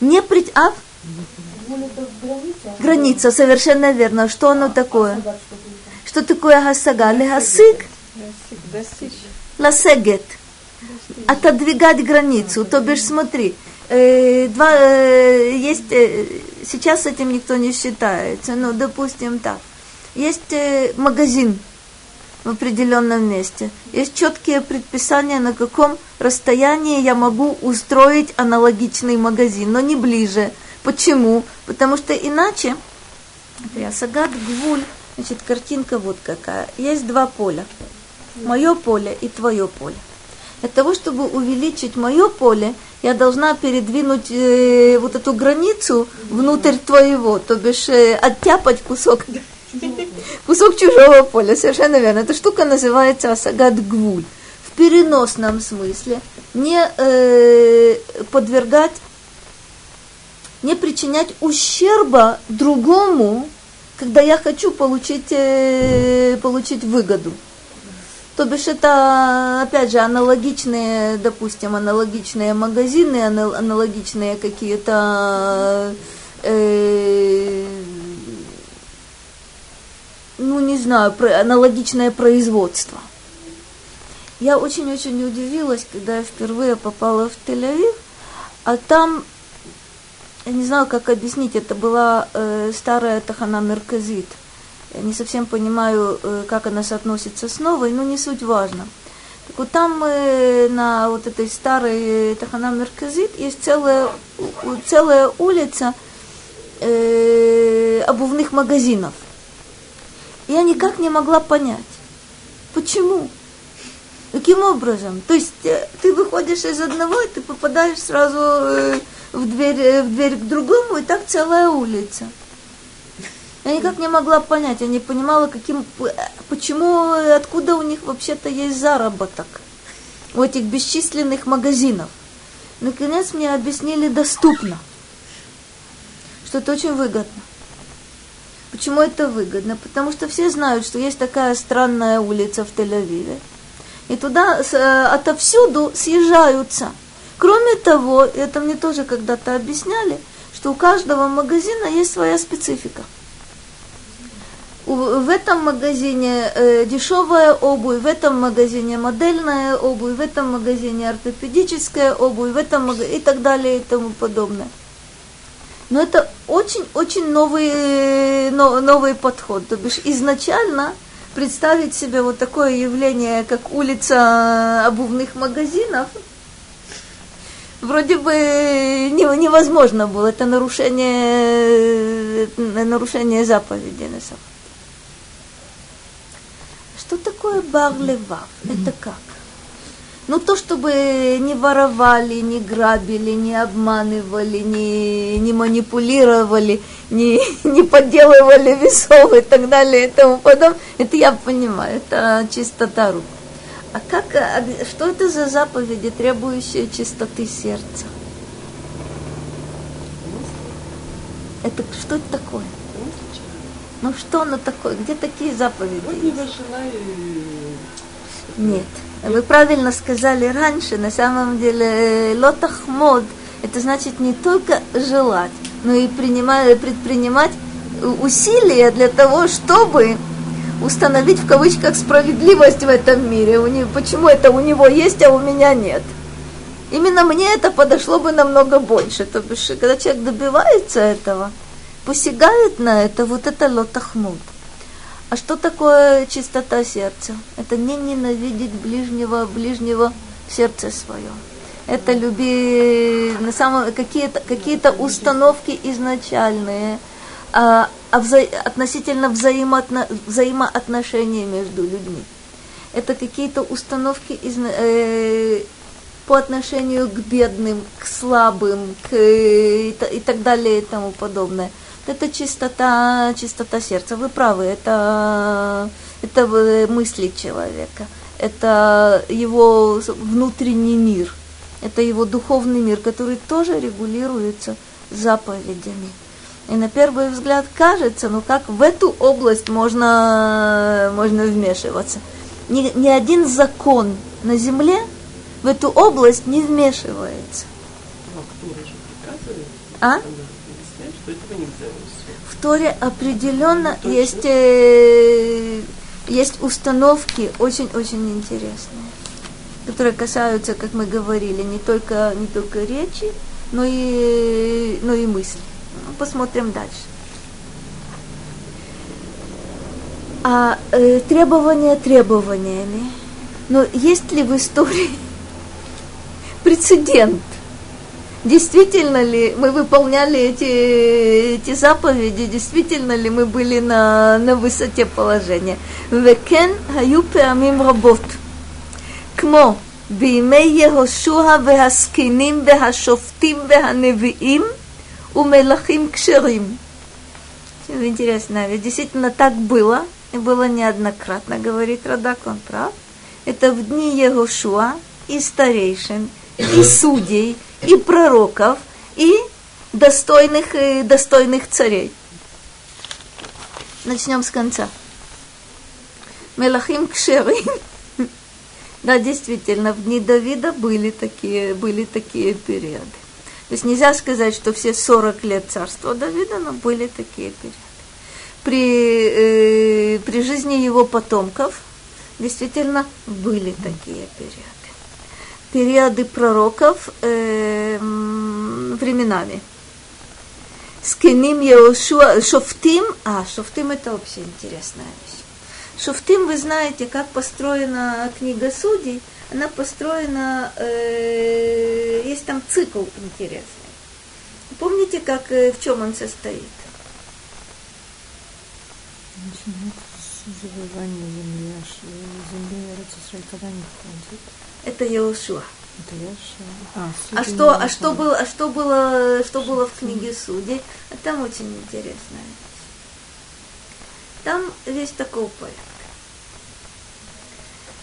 Не при... А? Граница, совершенно верно. Что оно такое? Что такое гасага? Легасык? Ласегет. Отодвигать границу. То бишь, смотри, э, два, э, есть, э, сейчас этим никто не считается, но допустим так. Есть э, магазин в определенном месте. Есть четкие предписания, на каком расстоянии я могу устроить аналогичный магазин, но не ближе. Почему? Потому что иначе, я сагат гвуль, значит, картинка вот какая. Есть два поля. Мое поле и твое поле. Для того, чтобы увеличить мое поле, я должна передвинуть э, вот эту границу внутрь твоего, то бишь э, оттяпать кусок, кусок чужого поля, совершенно верно. Эта штука называется асагат гвуль. В переносном смысле не э, подвергать, не причинять ущерба другому, когда я хочу получить, э, получить выгоду. То бишь это, опять же, аналогичные, допустим, аналогичные магазины, аналогичные какие-то, э, ну не знаю, аналогичное производство. Я очень-очень удивилась, когда я впервые попала в Тель-Авив, а там, я не знаю, как объяснить, это была э, старая Тахана Мерказит – я не совсем понимаю, э, как она соотносится с новой, но не суть важно. Так вот там э, на вот этой старой Тахана Мерказит есть целая, целая улица э, обувных магазинов. Я никак не могла понять, почему. Каким образом? То есть э, ты выходишь из одного, и ты попадаешь сразу э, в дверь, э, в дверь к другому, и так целая улица. Я никак не могла понять, я не понимала, каким, почему, откуда у них вообще-то есть заработок у этих бесчисленных магазинов. Наконец мне объяснили доступно, что это очень выгодно. Почему это выгодно? Потому что все знают, что есть такая странная улица в Тель-Авиве. И туда э, отовсюду съезжаются. Кроме того, это мне тоже когда-то объясняли, что у каждого магазина есть своя специфика в этом магазине э, дешевая обувь, в этом магазине модельная обувь, в этом магазине ортопедическая обувь, в этом магазине и так далее и тому подобное. Но это очень-очень новый, новый подход. То бишь изначально представить себе вот такое явление, как улица обувных магазинов, вроде бы невозможно было. Это нарушение, э, нарушение заповеди на самом что такое барлевав? Это как? Ну, то, чтобы не воровали, не грабили, не обманывали, не, не манипулировали, не, не подделывали весов и так далее и тому подобное, это я понимаю, это чистота рук. А как, а что это за заповеди, требующие чистоты сердца? Это что это такое? Ну что оно такое? Где такие заповеди? Вот не Нет. Вы правильно сказали раньше, на самом деле лотахмод это значит не только желать, но и принимать, предпринимать усилия для того, чтобы установить в кавычках справедливость в этом мире. У него, почему это у него есть, а у меня нет? Именно мне это подошло бы намного больше. То бишь, когда человек добивается этого, посягают на это, вот это лотахмуд. А что такое чистота сердца? Это не ненавидеть ближнего, ближнего в сердце свое. Это люби на самом какие-то какие установки изначальные а, а вза, относительно взаимоотно, взаимоотношений между людьми. Это какие-то установки из, э, по отношению к бедным, к слабым, к, и, и так далее и тому подобное это чистота, чистота сердца. Вы правы, это, это мысли человека, это его внутренний мир, это его духовный мир, который тоже регулируется заповедями. И на первый взгляд кажется, ну как в эту область можно, можно вмешиваться. Ни, ни один закон на земле в эту область не вмешивается. А? В Торе определенно Точно? есть, э, есть установки очень-очень интересные, которые касаются, как мы говорили, не только, не только речи, но и, но и мысли. Ну, посмотрим дальше. А э, требования требованиями. Но есть ли в истории прецедент действительно ли мы выполняли эти, эти заповеди, действительно ли мы были на, на высоте положения. וכן היו פעמים רבות, כמו בימי יהושע והזקנים והשופטים והנביאים ומלכים כשרים. Интересно, ведь действительно так было, и было неоднократно, говорит Радак, он прав. Это в дни Егошуа и старейшин, и судей, и пророков, и достойных, и достойных царей. Начнем с конца. Мелахим Кшерим. Да, действительно, в дни Давида были такие, были такие периоды. То есть нельзя сказать, что все 40 лет царства Давида, но были такие периоды. При, э, при жизни его потомков действительно были такие периоды периоды пророков э, временами. Скиним Еошуа, Шофтим, а, Шофтим это вообще интересная вещь. Шофтим, вы знаете, как построена книга судей, она построена, э, есть там цикл интересный. Помните, как, э, в чем он состоит? Начинается с завоевания земли, аж земли Израиль когда не входит. Это Яшуа. А, А что, а что было, а что было, что было в книге Судей? А там очень интересная вещь. Там весь такого порядка.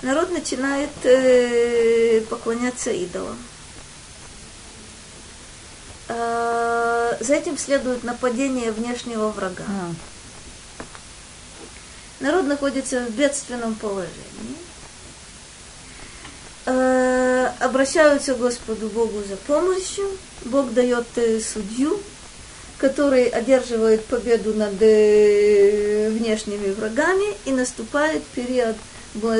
Народ начинает э, поклоняться идолам. Э, за этим следует нападение внешнего врага. А, Народ находится в бедственном положении. Э, обращаются к Господу Богу за помощью. Бог дает э, судью, который одерживает победу над э, внешними врагами, и наступает период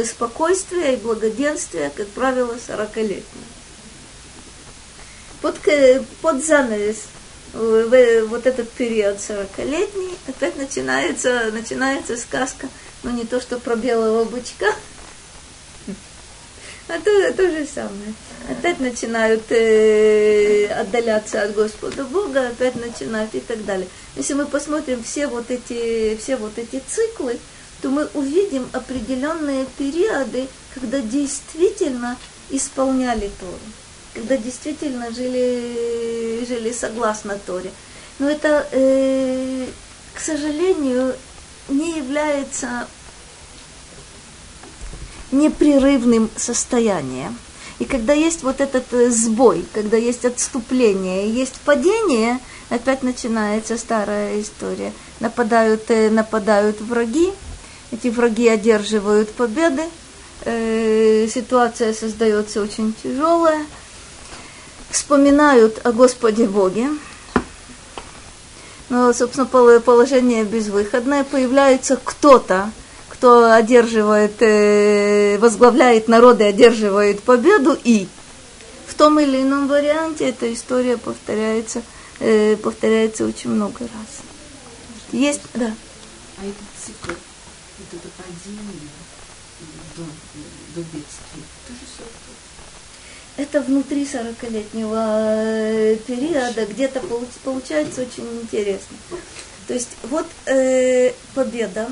спокойствия и благоденствия, как правило, 40-летний. Под, под занавес вот этот период 40-летний опять начинается, начинается сказка, ну не то что про белого бычка, а то, то же самое. Опять начинают э, отдаляться от Господа Бога, опять начинают и так далее. Если мы посмотрим все вот эти, все вот эти циклы, то мы увидим определенные периоды, когда действительно исполняли Тору, когда действительно жили, жили согласно Торе. Но это, э, к сожалению, не является непрерывным состоянием. И когда есть вот этот э, сбой, когда есть отступление, есть падение, опять начинается старая история. Нападают, э, нападают враги, эти враги одерживают победы, э, ситуация создается очень тяжелая, вспоминают о Господе Боге, но, собственно, пол- положение безвыходное, появляется кто-то, кто одерживает, э, возглавляет народ и одерживает победу, и в том или ином варианте эта история повторяется, э, повторяется очень много раз. Есть, да. А этот цикл, вот это падение до, до бедствия, тоже все Это внутри 40-летнего э, периода где-то получ- получается очень интересно. То есть вот э, победа,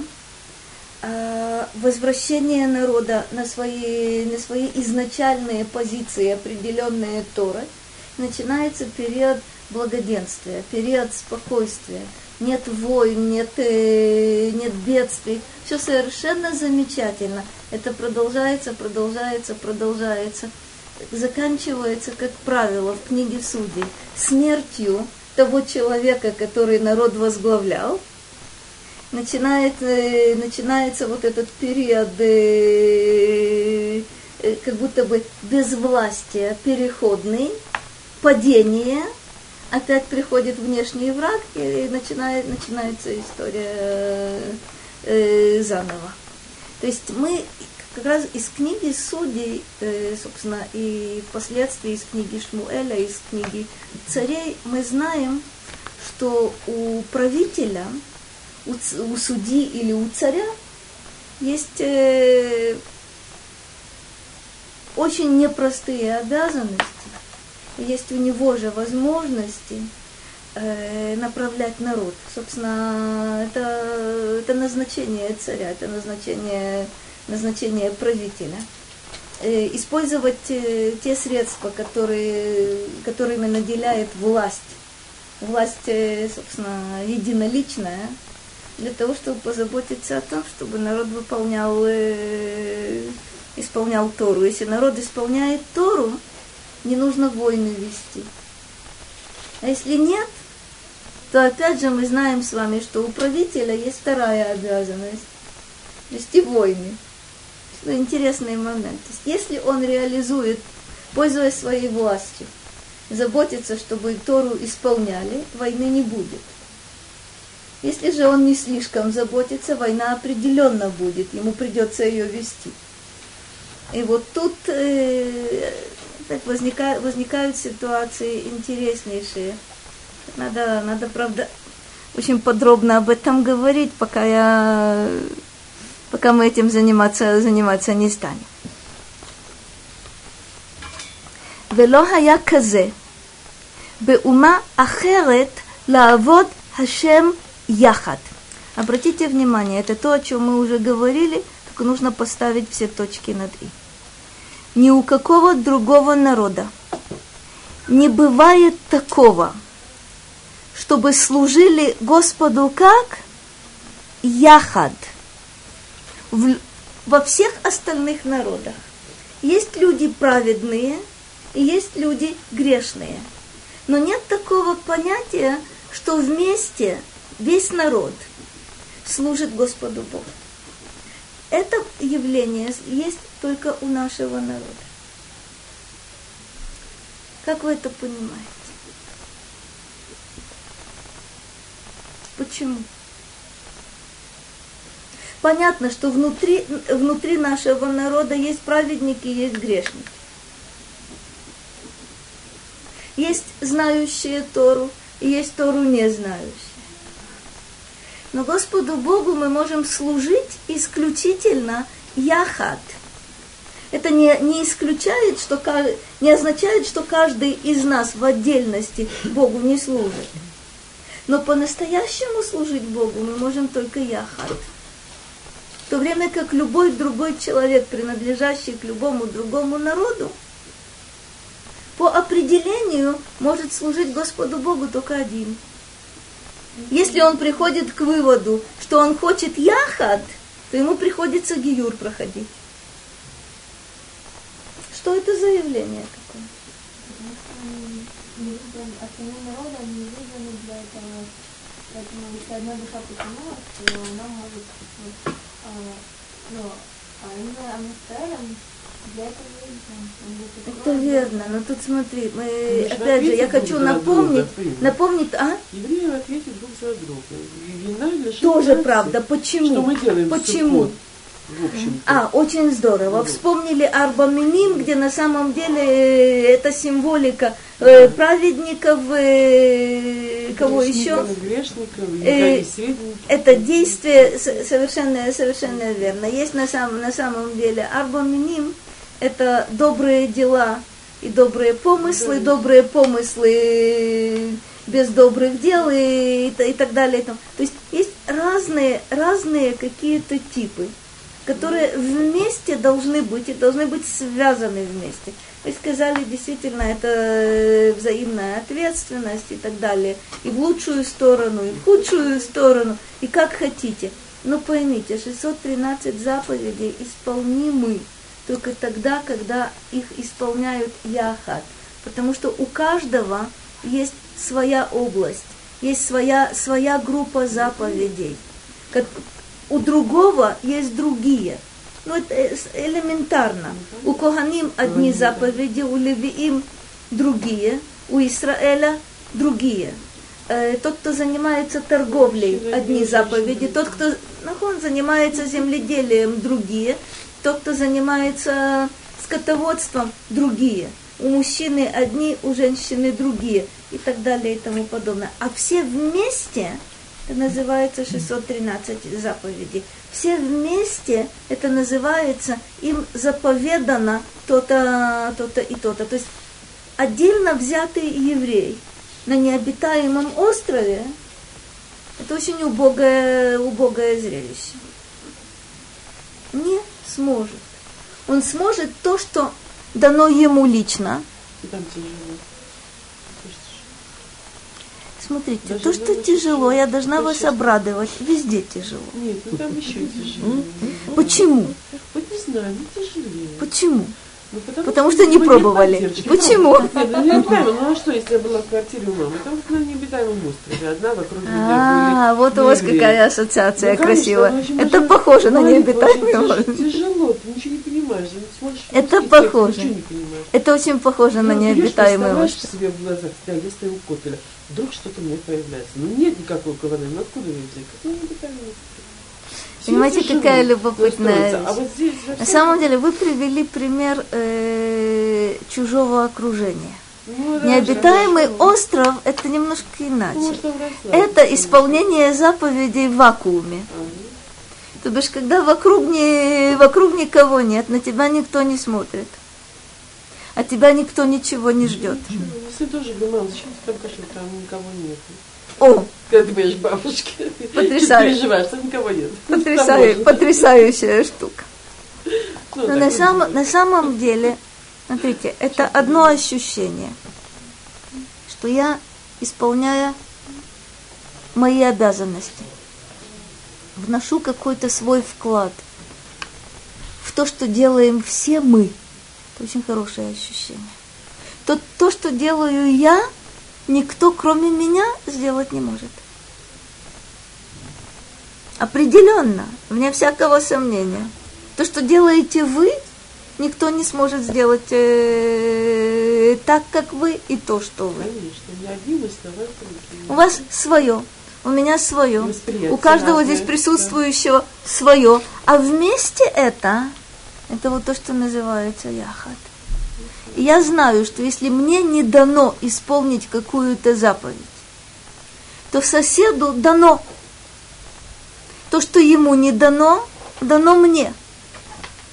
возвращение народа на свои, на свои изначальные позиции, определенные Торой, начинается период благоденствия, период спокойствия. Нет войн, нет, э, нет бедствий. Все совершенно замечательно. Это продолжается, продолжается, продолжается заканчивается, как правило, в книге Судей смертью того человека, который народ возглавлял. Начинает, э, начинается вот этот период э, э, как будто бы безвластия, переходный, падение, опять приходит внешний враг и начинает, начинается история заново. То есть мы как раз из книги Судей, собственно, и впоследствии из книги Шмуэля, из книги Царей, мы знаем, что у правителя, у, у судьи или у царя есть э, очень непростые обязанности, есть у него же возможности э, направлять народ. Собственно, это, это назначение царя, это назначение, назначение правителя. Э, использовать э, те средства, которые, которыми наделяет власть, власть, э, собственно, единоличная, для того, чтобы позаботиться о том, чтобы народ выполнял, э, исполнял Тору. Если народ исполняет Тору, не нужно войны вести. А если нет, то опять же мы знаем с вами, что у правителя есть вторая обязанность – вести войны. Ну, интересный момент. То есть, если он реализует, пользуясь своей властью, заботится, чтобы Тору исполняли, войны не будет. Если же он не слишком заботится, война определенно будет, ему придется ее вести. И вот тут э, опять возника- возникают ситуации интереснейшие. Надо, надо, правда, очень подробно об этом говорить, пока я, пока мы этим заниматься, заниматься не станем. ולא היה כזה באומה אחרת לעבוד השם яхат. Обратите внимание, это то, о чем мы уже говорили, только нужно поставить все точки над «и». Ни у какого другого народа не бывает такого, чтобы служили Господу как яхад. В, во всех остальных народах есть люди праведные и есть люди грешные. Но нет такого понятия, что вместе весь народ служит Господу Богу. Это явление есть только у нашего народа. Как вы это понимаете? Почему? Понятно, что внутри, внутри нашего народа есть праведники, есть грешники. Есть знающие Тору, есть Тору не знающие. Но Господу Богу мы можем служить исключительно Яхат. Это не, не исключает, что не означает, что каждый из нас в отдельности Богу не служит. Но по-настоящему служить Богу мы можем только Яхат. В то время как любой другой человек, принадлежащий к любому другому народу, по определению может служить Господу Богу только один. Если он приходит к выводу, что он хочет яхат, то ему приходится гиюр проходить. Что это за явление такое? Для этого. Поэтому если одна душа потянулась, то она может... А, но а именно этого это верно, но тут смотри, мы, опять же, я хочу напомнить, напомнить, а? Евреи ответят друг за друга. И вина лежит Тоже правда. Почему? Что мы делаем Почему? А, очень здорово. Вспомнили Арбаминим, где на самом деле э, это символика э, праведников, э, кого еще? Э, это действие совершенно, совершенно верно. Есть на самом, на самом деле Арбаминим, это добрые дела и добрые помыслы, да. добрые помыслы без добрых дел и, и, и так далее. То есть есть разные, разные какие-то типы которые вместе должны быть и должны быть связаны вместе. Вы сказали, действительно, это э, взаимная ответственность и так далее. И в лучшую сторону, и в худшую сторону, и как хотите. Но поймите, 613 заповедей исполнимы только тогда, когда их исполняют Яхат. Потому что у каждого есть своя область, есть своя, своя группа заповедей, у другого есть другие. Ну, это элементарно. У Коганим одни заповеди, у Левиим другие, у Израиля другие. Э, тот, кто занимается торговлей, одни заповеди. Тот, кто ну, он занимается земледелием, другие. Тот, кто занимается скотоводством, другие. У мужчины одни, у женщины другие. И так далее и тому подобное. А все вместе это называется 613 заповедей. Все вместе это называется, им заповедано то-то, то-то и то-то. То есть отдельно взятый еврей на необитаемом острове, это очень убогое, убогое зрелище. Не сможет. Он сможет то, что дано ему лично. Тяжело смотрите, Даже то, что тяжело, я должна вас обрадовать. Везде тяжело. Нет, ну там еще тяжелее. Почему? Вот не знаю, ну тяжелее. Почему? Ну, потому, потому что, что не пробовали. Почему? Нет, ну, не обитаемый. Ну а что, если я была в квартире у мамы? Там на необитаемом острове. Одна вокруг меня А, вот у вас какая ассоциация ну, красивая. Это похоже на необитаемый остров. Тяжело, ты ничего не понимаешь. Это похоже. Это очень похоже на необитаемый остров. себе в глазах, я стою у вдруг что-то мне появляется. Ну нет никакой каваны, ну откуда ее взять? Ну, не Понимаете, какая любопытная А вот здесь На самом деле вы привели пример э, чужого окружения. Ну, Необитаемый да, остров – это немножко иначе. Ну, это исполнение заповедей в вакууме. Ага. То бишь, когда вокруг, не, вокруг никого нет, на тебя никто не смотрит от тебя никто ничего не ждет. Если тоже думал, зачем ты там кошель, там никого нет. О, Когда ты боишь бабушки. Потрясающе. Чуть переживаешь, что никого нет. потрясаю- Там потрясающая штука. Ну, Но на, будет. на самом деле, смотрите, это одно ощущение, что я, исполняя мои обязанности, вношу какой-то свой вклад в то, что делаем все мы. Это очень хорошее ощущение. То, то, что делаю я, никто, кроме меня, сделать не может. Определенно, вне всякого сомнения. То, что делаете вы, никто не сможет сделать э, так, как вы, и то, что вы. Конечно. У вас свое, у меня свое, у каждого здесь присутствующего свое. А вместе это, это вот то, что называется яхат. И я знаю, что если мне не дано исполнить какую-то заповедь, то соседу дано. То, что ему не дано, дано мне.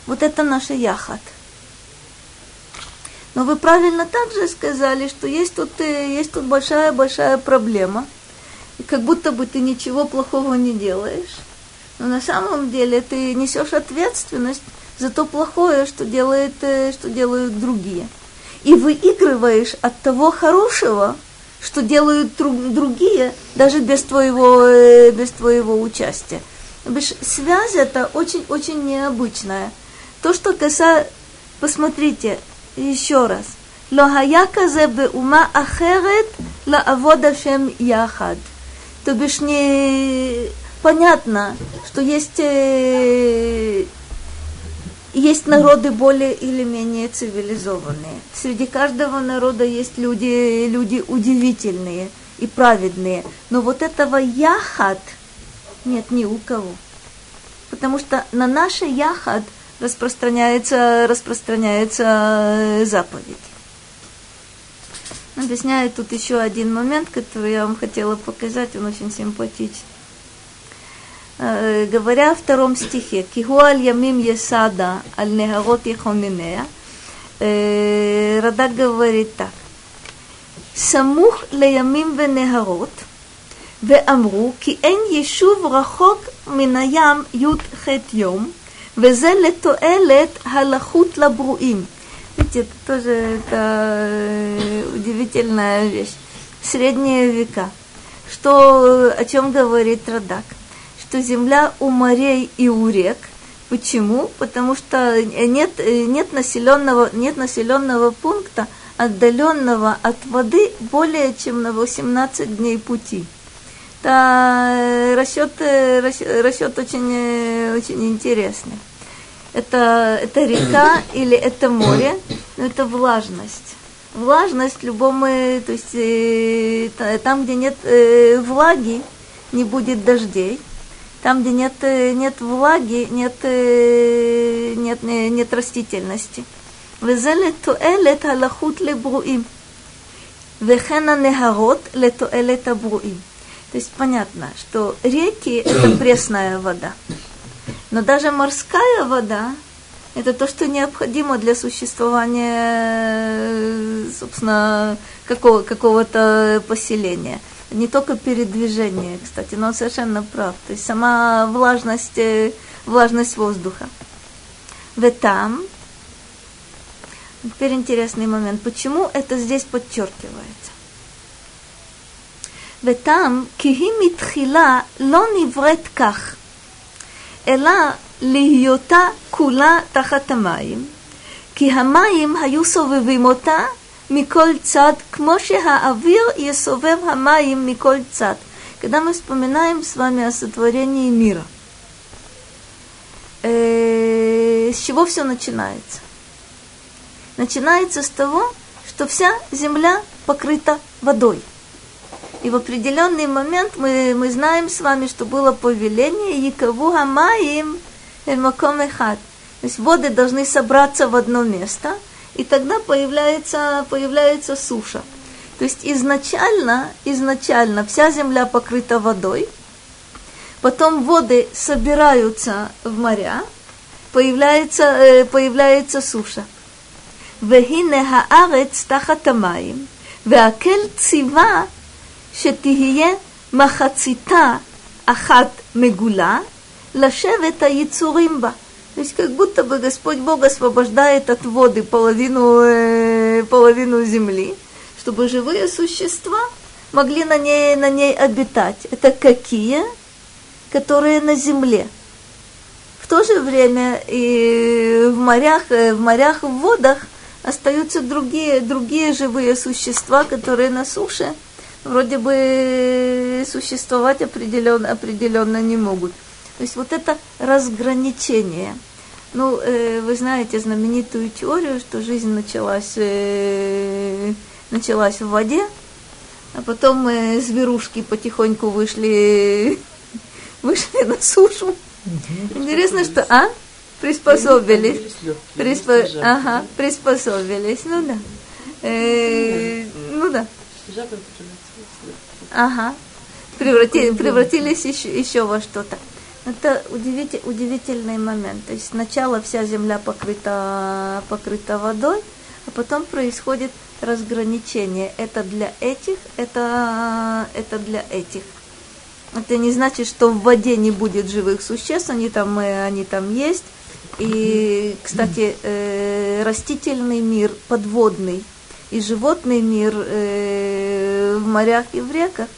Вот это наша яхат. Но вы правильно также сказали, что есть тут, э, есть тут большая-большая проблема. И как будто бы ты ничего плохого не делаешь. Но на самом деле ты несешь ответственность за то плохое, что, делает, э, что делают другие. И выигрываешь от того хорошего, что делают другие, даже без твоего, э, без твоего участия. Связь это очень-очень необычная. То, что касается... Посмотрите еще раз. Ума ахерет лаавода яхад. То бишь не понятно, что есть э, есть народы более или менее цивилизованные. Среди каждого народа есть люди, люди удивительные и праведные. Но вот этого яхат нет ни у кого. Потому что на наше яхат распространяется, распространяется э, заповедь. Объясняю тут еще один момент, который я вам хотела показать, он очень симпатичный. Э, Говоря о втором стихе, «Киху аль ямим есада, аль нехарот ехонинея», э, Радак говорит так. סמוך לימים ונהרות, ואמרו כי אין יישוב רחוק מן הים י"ח יום, וזה לתועלת הלחות לברואים. Видите, это тоже это э, удивительная вещь. Средние века. Что, о чем говорит Радак? Что земля у морей и у рек. Почему? Потому что нет, нет, населенного, нет населенного пункта, отдаленного от воды более чем на 18 дней пути. Это расчет, расчет, расчет очень, очень интересный. Это, это река или это море, но это влажность. Влажность в любом, э, то есть э, та- там, где нет э, влаги, не будет дождей Там, где нет, э, нет влаги, нет, э, нет, э, нет растительности. וזה לתועלת הלחות לברואים. וכן הנהרות לתועלת הברואים. То есть понятно, что реки – это пресная вода. Но даже морская вода – это то, что необходимо для существования, э, собственно, какого, какого-то поселения. Не только передвижение, кстати, но он совершенно прав. То есть сама влажность, э, влажность воздуха. В там Теперь интересный момент. Почему это здесь подчеркивается? ותם כי היא מתחילה לא נבראת כך, אלא להיותה כולה תחת המים, כי המים היו סובבים אותה миколь цад, кмошиха авир и совем хамаим миколь цад. Когда мы вспоминаем с вами о сотворении мира, э, с чего все начинается? Начинается с того, что вся земля покрыта водой. И в определенный момент мы, мы знаем с вами, что было повеление Якову Хамаим Эмакомехат, То есть воды должны собраться в одно место – и тогда появляется, появляется суша. То есть изначально, изначально вся земля покрыта водой, потом воды собираются в моря, появляется, э, появляется суша. והנה הארץ תחת המים, והקל ציווה שתהיה махацита ахат мегула, лашевет яцурим ба. То есть как будто бы Господь Бог освобождает от воды половину, э, половину земли, чтобы живые существа могли на ней, на ней обитать. Это какие? Которые на земле. В то же время и в морях, э, в морях, в водах остаются другие, другие живые существа, которые на суше вроде бы существовать определенно, определенно не могут. То есть вот это разграничение. Ну, э, вы знаете знаменитую теорию, что жизнь началась, э, началась в воде, а потом э, зверушки потихоньку вышли, вышли на сушу. Интересно, что... А? Приспособились. Приспо... Ага, приспособились. Ну да. Э, ну да. Ага. Преврати... Превратились еще, еще во что-то. Это удивитель, удивительный момент. То есть сначала вся земля покрыта, покрыта водой, а потом происходит разграничение. Это для этих, это, это для этих. Это не значит, что в воде не будет живых существ, они там, э, они там есть. И, кстати, э, растительный мир подводный и животный мир э, в морях и в реках,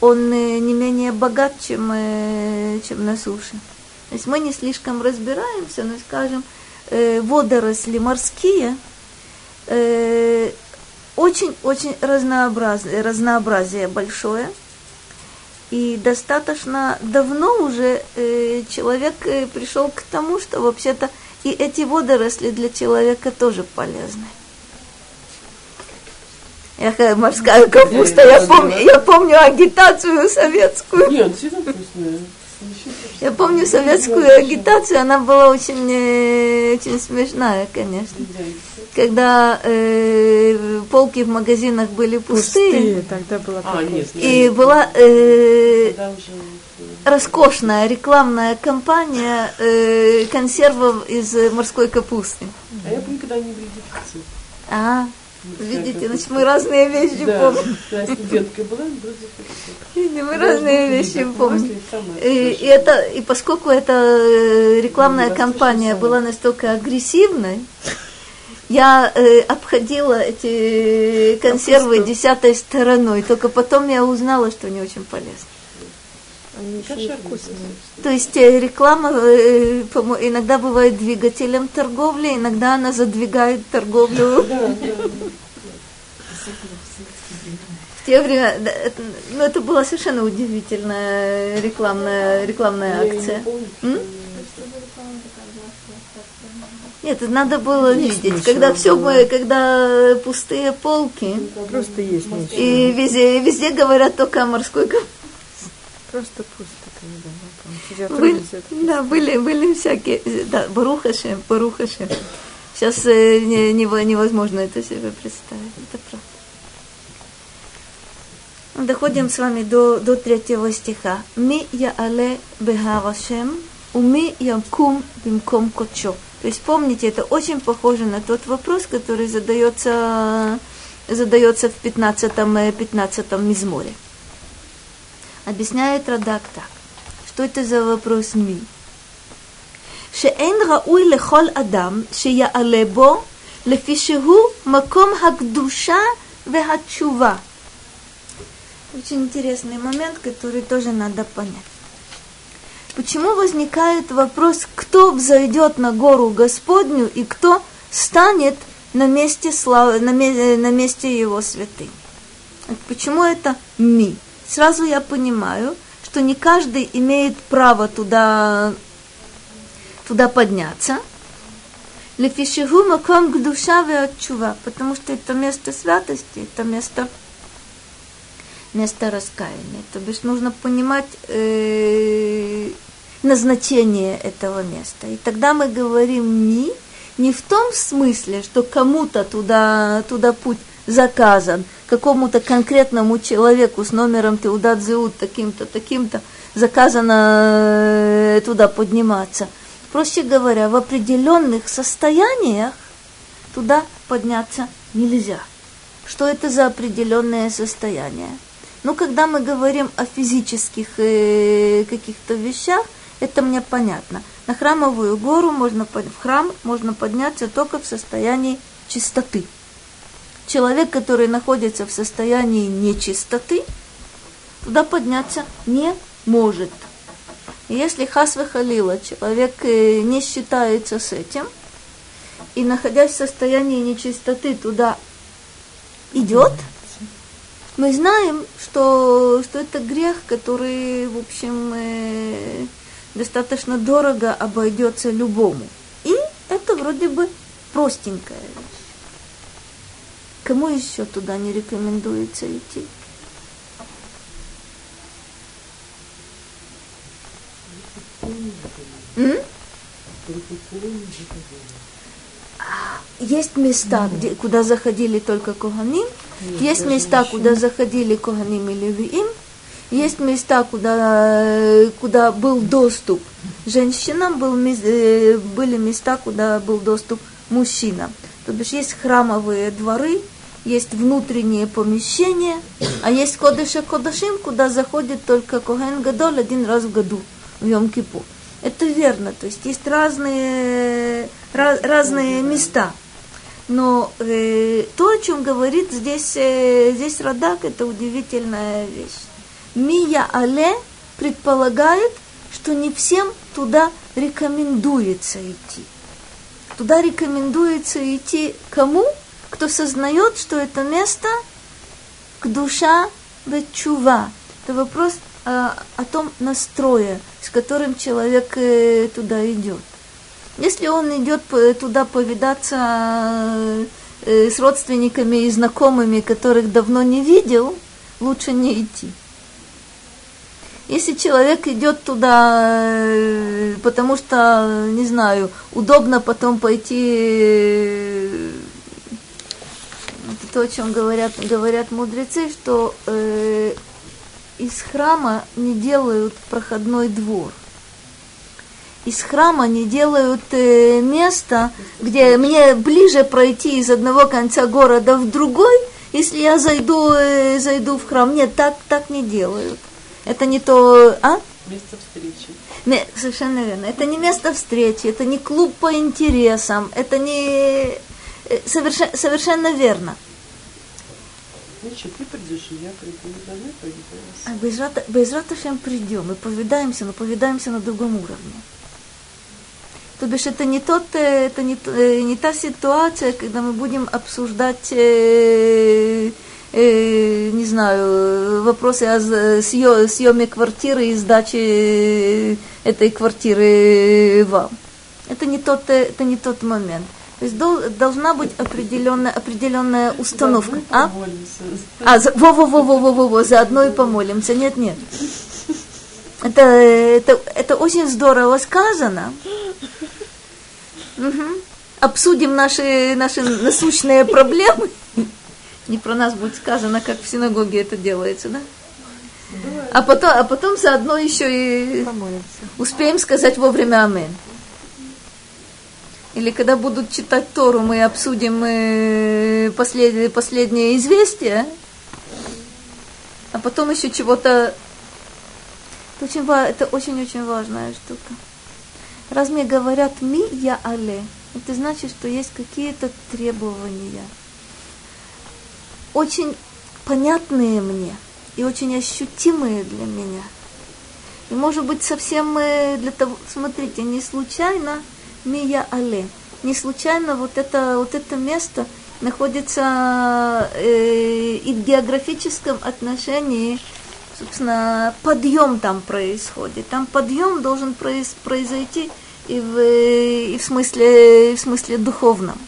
он не менее богат, чем, чем на суше. То есть мы не слишком разбираемся, но, скажем, водоросли морские очень-очень разнообразие, разнообразие большое – и достаточно давно уже э, человек э, пришел к тому, что вообще-то и эти водоросли для человека тоже полезны. Я, морская капуста, я помню, я помню агитацию советскую. Нет, вкусная. Я помню советскую агитацию, она была очень, э, очень смешная, конечно. Когда э, полки в магазинах были пустые, пустые тогда была а, нет, и была э, роскошная рекламная кампания э, консервов из морской капусты. А я помню, когда они были дефицит. А, Видите, значит, мы разные вещи да, помним. Да, студенткой была, Видите, мы разные вещи помним. И, и, это, и поскольку эта э, рекламная кампания была настолько агрессивной, я э, обходила эти консервы десятой стороной, только потом я узнала, что они очень полезны. Они еще вкусные. То есть э, реклама э, иногда бывает двигателем торговли, иногда она задвигает торговлю. В те времена, ну это была совершенно удивительная рекламная, рекламная акция. Нет, это надо было видеть, когда все, когда пустые полки. Просто есть ничего. И везде, везде говорят только о морской капусте. Просто пусто. Были, да, были, были всякие. Да, Барухашем, Барухашем. Сейчас э, не, не, невозможно это себе представить. Это правда. Доходим с вами до, до третьего стиха. Ми я але бехарашем, уми ямкум бимком кочо. То есть помните, это очень похоже на тот вопрос, который задается, задается в 15, 15 мизморе. Объясняет Радак. Что это за вопрос ми? Шеэн рауй лехол адам, шея алебо, лефишегу маком хакдуша вехачува. Очень интересный момент, который тоже надо понять. Почему возникает вопрос, кто взойдет на гору Господню и кто станет на месте, славы, на, э, на месте его святыни? Почему это ми? Сразу я понимаю, что не каждый имеет право туда, туда подняться. Лефишигу маком душа чува, потому что это место святости, это место, место раскаяния. То бишь нужно понимать э, назначение этого места. И тогда мы говорим не, не в том смысле, что кому-то туда, туда путь заказан какому-то конкретному человеку с номером Теудат Зеут таким-то, таким-то, заказано э, туда подниматься. Проще говоря, в определенных состояниях туда подняться нельзя. Что это за определенное состояние? Но когда мы говорим о физических э, каких-то вещах, это мне понятно. На храмовую гору можно, в храм можно подняться только в состоянии чистоты. Человек, который находится в состоянии нечистоты, туда подняться не может. Если хасвы халила, человек э, не считается с этим, и находясь в состоянии нечистоты туда идет, мы знаем, что, что это грех, который, в общем, э, достаточно дорого обойдется любому. И это вроде бы простенькая вещь. Кому еще туда не рекомендуется идти? М? Есть места, где, куда заходили только Коганим, есть места, куда заходили Коганим и Левиим, есть места, куда, куда был доступ женщинам, был, э, были места, куда был доступ мужчинам. То бишь есть храмовые дворы, есть внутренние помещения, а есть кодыша кодашим, куда заходит только Коген Гадоль один раз в году, в Йом-Кипур. Это верно, то есть есть разные, раз, разные места. Но э, то, о чем говорит здесь, э, здесь Радак, это удивительная вещь. Мия Але предполагает, что не всем туда рекомендуется идти. Туда рекомендуется идти кому? Кто сознает, что это место к душа чува. Это вопрос а, о том настрое, с которым человек э, туда идет. Если он идет туда повидаться э, с родственниками и знакомыми, которых давно не видел, лучше не идти. Если человек идет туда, э, потому что, не знаю, удобно потом пойти, то, о чем говорят, говорят мудрецы, что э, из храма не делают проходной двор. Из храма не делают э, место, где мне ближе пройти из одного конца города в другой, если я зайду, э, зайду в храм. Нет, так, так не делают. Это не то... А? Место встречи. Не, совершенно верно. Это не место встречи, это не клуб по интересам, это не... Э, совершенно, совершенно верно. Значит, ты придешь, и я приду, давай А Безрата, Безрата придем, мы повидаемся, но повидаемся на другом уровне. То бишь это не, тот, э, это не, э, не та ситуация, когда мы будем обсуждать э, э, не знаю, вопросы о съеме квартиры и сдаче э, этой квартиры вам. Это не тот, это не тот момент. То есть должна быть определенная, определенная установка. А? А, во, во, во, во, во, во, во, заодно и помолимся. Нет, нет. Это, это, это очень здорово сказано. Угу. Обсудим наши, наши насущные проблемы. Не про нас будет сказано, как в синагоге это делается, да? А потом, а потом заодно еще и Помолимся. успеем сказать вовремя Амен. Или когда будут читать Тору, мы обсудим э, последнее, последнее известие, а потом еще чего-то... Это очень, это очень-очень важная штука. Раз мне говорят «ми я але», это значит, что есть какие-то требования – очень понятные мне и очень ощутимые для меня. И может быть совсем мы для того, смотрите, не случайно Мия Але, не случайно вот это, вот это место находится э, и в географическом отношении, собственно, подъем там происходит. Там подъем должен произ, произойти и в, и в, смысле, в смысле духовном.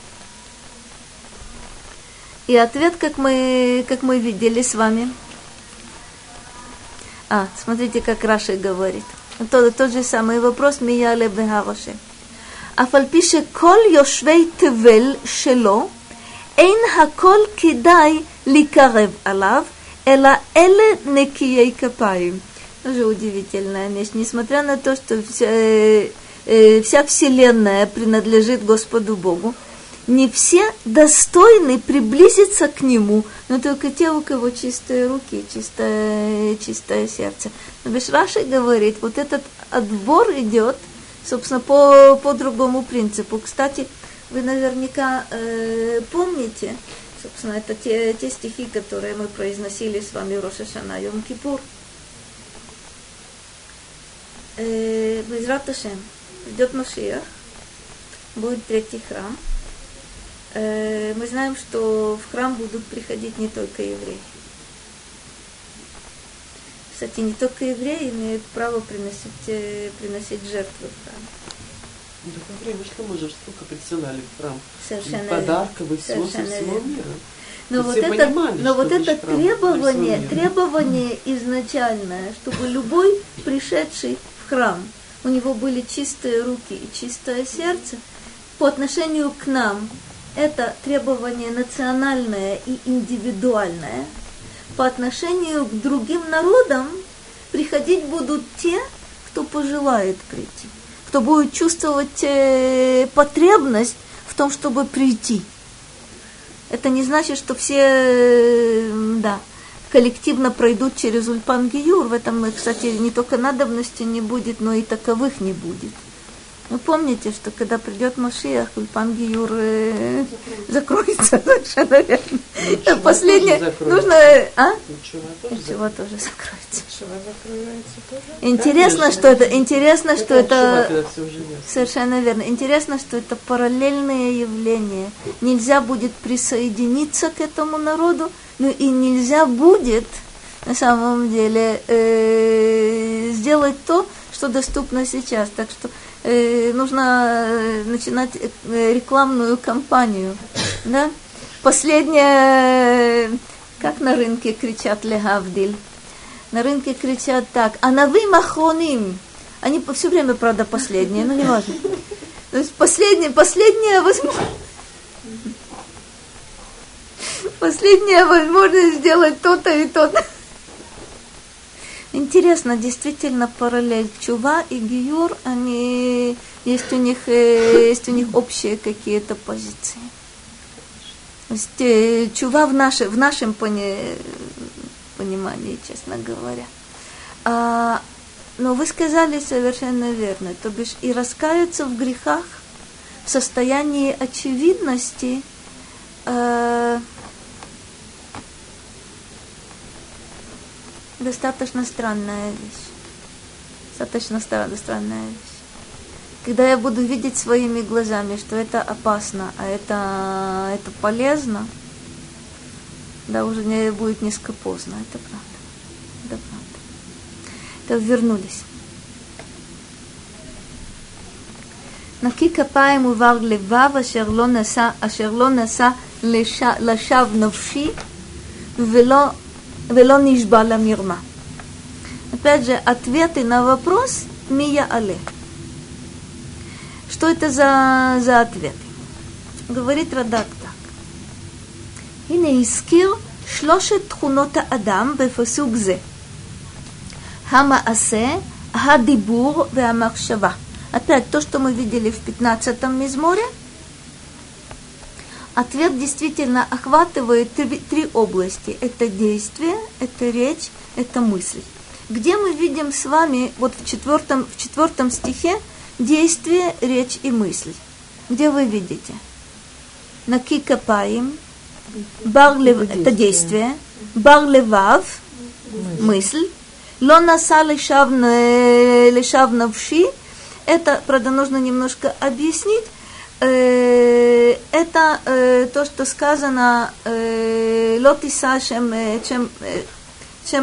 И ответ, как мы, как мы видели с вами. А, смотрите, как Раши говорит. Тот, тот же самый вопрос Мияля Бехароше. אף על פי שכל יושבי תבל שלו, אין הכל כדאי לקרב עליו, אלא אלה נקיי כפיים. Тоже удивительная вещь. Несмотря на то, что вся, э, вся Вселенная принадлежит Господу Богу, не все достойны приблизиться к нему, но только те, у кого чистые руки, чистое, чистое сердце. Но Бешраши говорит, вот этот отбор идет, собственно, по, по другому принципу. Кстати, вы наверняка э, помните, собственно, это те, те стихи, которые мы произносили с вами в Рошашана Йом Кипур. Э, Безрат Ашем, идет Машиах, будет третий храм – Э, мы знаем, что в храм будут приходить не только евреи. Кстати, не только евреи имеют право приносить, э, приносить жертвы в храм. Ну, такое время, что мы же столько присылали в храм. Совершенно Подарков и всего со Совершенно всего мира. Но И вот все это, понимали, но вот это требование, требование изначальное, чтобы любой пришедший в храм, у него были чистые руки и чистое сердце, по отношению к нам это требование национальное и индивидуальное. По отношению к другим народам приходить будут те, кто пожелает прийти, кто будет чувствовать э, потребность в том, чтобы прийти. Это не значит, что все, э, да, коллективно пройдут через Ульпан Гиюр. В этом, кстати, не только надобности не будет, но и таковых не будет. Вы помните, что когда придет Машиах, Ульпан Гиюр э, закроется совершенно верно. Чува Последнее тоже закроется. нужно, а? Ничего тоже. Ничего тоже закроется. Шива закрывается тоже. Интересно, Конечно. что это, интересно, что это, уже ясно. совершенно верно. Интересно, что это параллельное явление. Нельзя будет присоединиться к этому народу, но и нельзя будет на самом деле э, сделать то, что доступно сейчас. Так что нужно э, начинать э, рекламную кампанию. Да? Последнее, как на рынке кричат Легавдиль. На рынке кричат так, а на вы махроним. Они все время, правда, последние, но не важно. То есть последняя, последняя возможность. Последняя возможность сделать то-то и то-то. Интересно, действительно параллель Чува и Гиюр, они есть у них э, есть у них общие какие-то позиции. То есть э, Чува в, наше, в нашем пони- понимании, честно говоря. А, но вы сказали совершенно верно, то бишь и раскаяться в грехах в состоянии очевидности э, достаточно странная вещь. Достаточно стра- странная вещь. Когда я буду видеть своими глазами, что это опасно, а это, это полезно, да, уже не будет низко поздно. Это правда. Это правда. То вернулись. נקי כפיים ובר לבב אשר לא נשא, אשר לא נשא לש, לשווא נפשי ולא, Велонишбала мирма. Опять же, ответы на вопрос мия але. Что это за, за ответы? Говорит Радак так. не искил шлошет тхунота адам в бефасук Хама асе, хадибур веамахшава. Опять то, что мы видели в 15-м мизморе – ответ действительно охватывает три, три области. Это действие, это речь, это мысль. Где мы видим с вами, вот в четвертом, в четвертом стихе, действие, речь и мысль? Где вы видите? Наки бар лев, это действие, бар левав, мысль, ло наса лешав на- лешав навши, это, правда, нужно немножко объяснить, это э, то, что сказано э, лотиса э, чем э,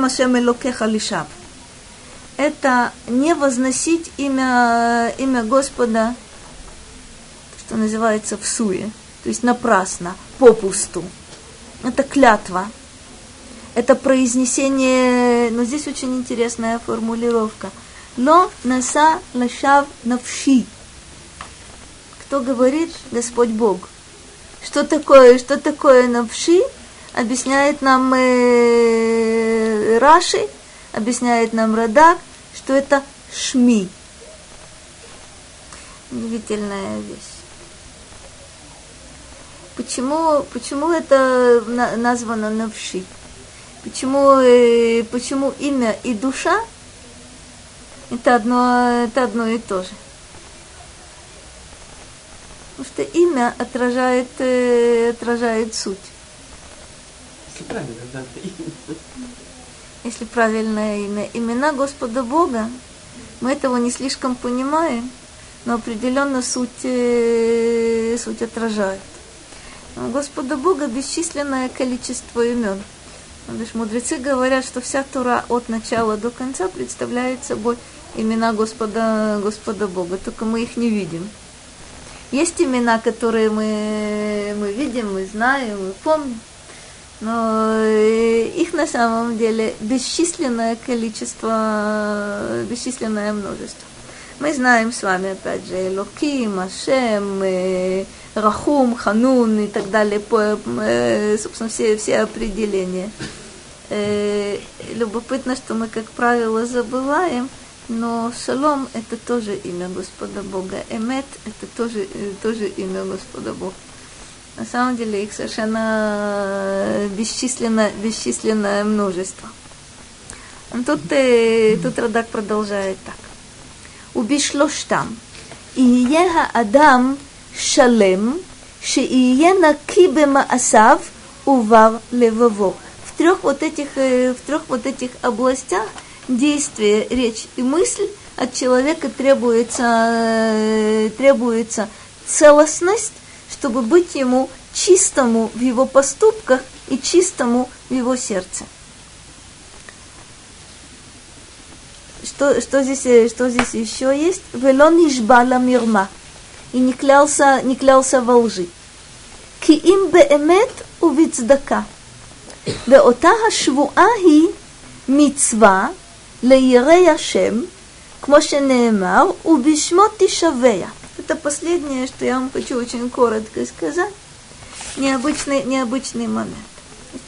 Ашем Элокеха лишав. Это не возносить имя, имя Господа, что называется в суе, то есть напрасно, попусту. Это клятва. Это произнесение, но здесь очень интересная формулировка. Ло наса лашав навши. Кто говорит? Господь Бог. Что такое, что такое навши? Объясняет нам э, Раши, объясняет нам Радак, что это шми. Удивительная вещь. почему, почему это на, названо навши? Почему, э, почему имя и душа это одно, это одно и то же? Потому что имя отражает, э, отражает суть. Если правильно, да, имя. Если правильное имя. Имена Господа Бога, мы этого не слишком понимаем, но определенно суть, э, суть отражает. У Господа Бога бесчисленное количество имен. Лишь мудрецы говорят, что вся Тура от начала до конца представляет собой имена Господа, Господа Бога, только мы их не видим. Есть имена, которые мы, мы видим, мы знаем, мы помним, но э, их на самом деле бесчисленное количество, бесчисленное множество. Мы знаем с вами, опять же, Локим, Ашем, э, Рахум, Ханун и так далее, по, э, собственно, все, все определения. Любопытно, что мы, как правило, забываем – но Шалом – это тоже имя Господа Бога. Эмет – это тоже, э, тоже имя Господа Бога. На самом деле их совершенно бесчисленное бесчисленное множество. Тут, э, тут Радак продолжает так. Убишлош там. Иеха Адам Шалем, Шиие Накибе Маасав, Ував Левово. В трех вот этих, э, в трех вот этих областях – действие, речь и мысль, от человека требуется, э, требуется целостность, чтобы быть ему чистому в его поступках и чистому в его сердце. Что, что, здесь, э, что здесь еще есть? Велон ижбала мирма. И не клялся, не клялся во лжи. Ки им беэмет увицдака. Веота швуа хи мицва лейре Яшем, кмошенеемар, убишмот тишавея. Это последнее, что я вам хочу очень коротко сказать. Необычный, необычный момент.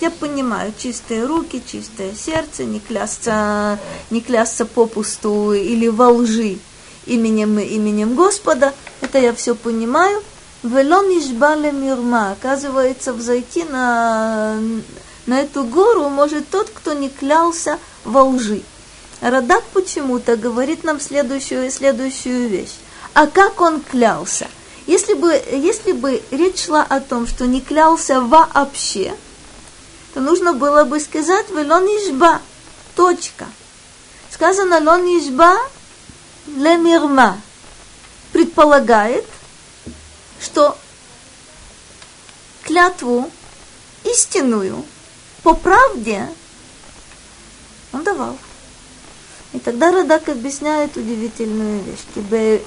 Я понимаю, чистые руки, чистое сердце, не клясться, не клясться попусту или во лжи именем, именем Господа, это я все понимаю. Велон Ишбале Мирма, оказывается, взойти на, на эту гору может тот, кто не клялся во лжи. Радак почему-то говорит нам следующую, следующую вещь. А как он клялся? Если бы, если бы речь шла о том, что не клялся вообще, то нужно было бы сказать «велон ишба». Точка. Сказано «лон ишба лемирма». Предполагает, что клятву истинную по правде он давал. И тогда Радак объясняет удивительную вещь.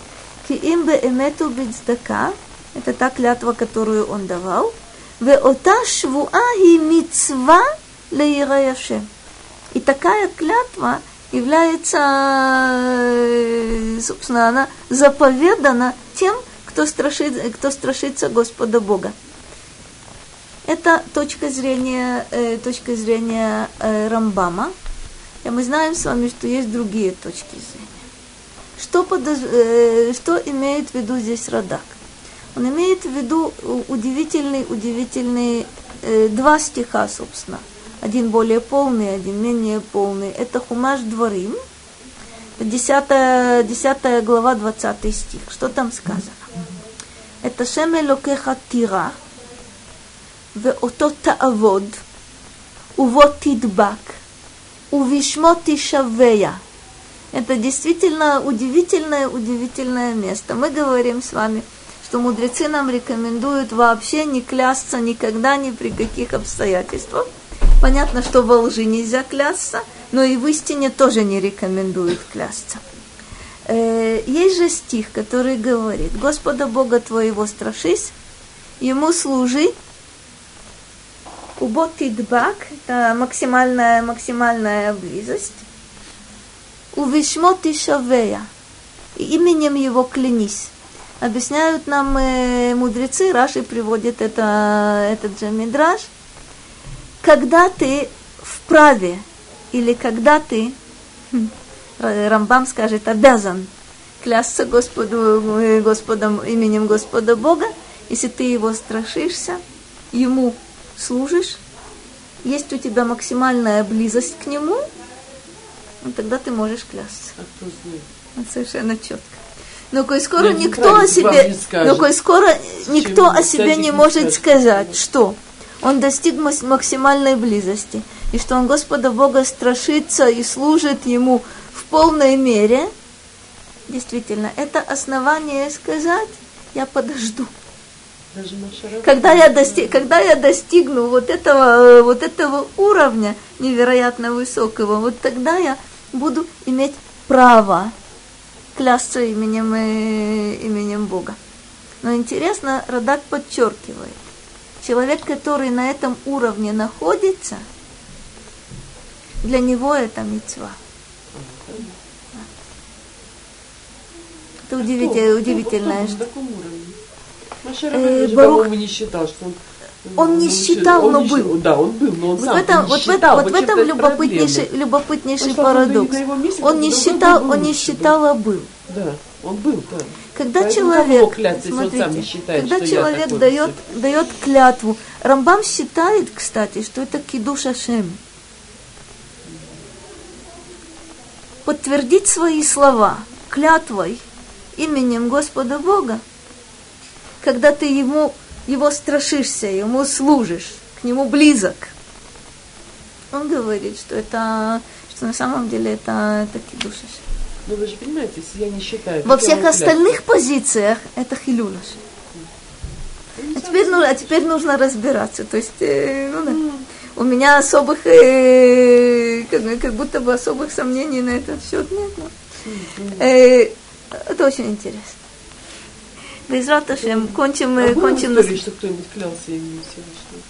Киим бе эмету бицдака, это та клятва, которую он давал, Веота швуа и мицва леираяшем. И такая клятва является, э, собственно, она заповедана тем, кто, страшит, кто страшится Господа Бога. Это точка зрения, э, точка зрения э, Рамбама, и мы знаем с вами, что есть другие точки зрения. Что, подож... э, что имеет в виду здесь Радак? Он имеет в виду удивительный, удивительный э, два стиха, собственно. Один более полный, один менее полный. Это Хумаш Дворим, 10, 10 глава, 20 стих. Что там сказано? Это Шеме Локеха Тира, Веото Таавод, уво Тидбак, Увишмо тишавея. Это действительно удивительное, удивительное место. Мы говорим с вами, что мудрецы нам рекомендуют вообще не клясться никогда, ни при каких обстоятельствах. Понятно, что во лжи нельзя клясться, но и в истине тоже не рекомендуют клясться. Э, есть же стих, который говорит, Господа Бога твоего страшись, Ему служи Убот тидбак – это максимальная, максимальная близость. Увишмо тишавея – именем его клянись. Объясняют нам э, мудрецы, Раши приводит это, этот же мидраж. Когда ты вправе или когда ты, хм, Рамбам скажет, обязан клясться Господу, э, Господом, именем Господа Бога, если ты его страшишься – ему служишь, есть у тебя максимальная близость к нему, ну, тогда ты можешь клясться. А? Вот совершенно четко. Но коль скоро Я не никто о себе, не но коль скоро никто о себе не не может скажет. сказать, что он достиг максимальной близости, и что он Господа Бога страшится и служит ему в полной мере, действительно, это основание сказать, я подожду. Когда я, дости- когда я достигну вот этого, э, вот этого уровня невероятно высокого, вот тогда я буду иметь право клясться именем, э, именем Бога. Но интересно, Радак подчеркивает, человек, который на этом уровне находится, для него это мецва. Это удивительно, удивительная На Э, же, Барух- по-моему, не считал, что он... Он не счит- считал, он но не был. Да, он был, но он Вот сам в этом, не вот считал. вот в этом это любопытнейший, проблема. любопытнейший Потому он парадокс. его месте Он был не считал, был он не считал, а был. Да, он был, да. Когда Поэтому человек, он смотрите, считает, когда человек такой дает, дает клятву, Рамбам считает, кстати, что это кидуш Ашем. Подтвердить свои слова клятвой именем Господа Бога, когда ты ему, его страшишься, ему служишь, к нему близок. Он говорит, что это, что на самом деле это, это кидуш Ашем. Но вы же понимаете, если я не считаю... Во всех остальных позициях это хилюлаш. Ну, А теперь, ну, а теперь нужно разбираться. То есть, э, ну, да. у меня особых, э, как, как будто бы особых сомнений на этот счет нет. но, э, это очень интересно. Безрат Ашем, кончим, в кончим истории, на- что кто-нибудь клялся именем Всевышнего?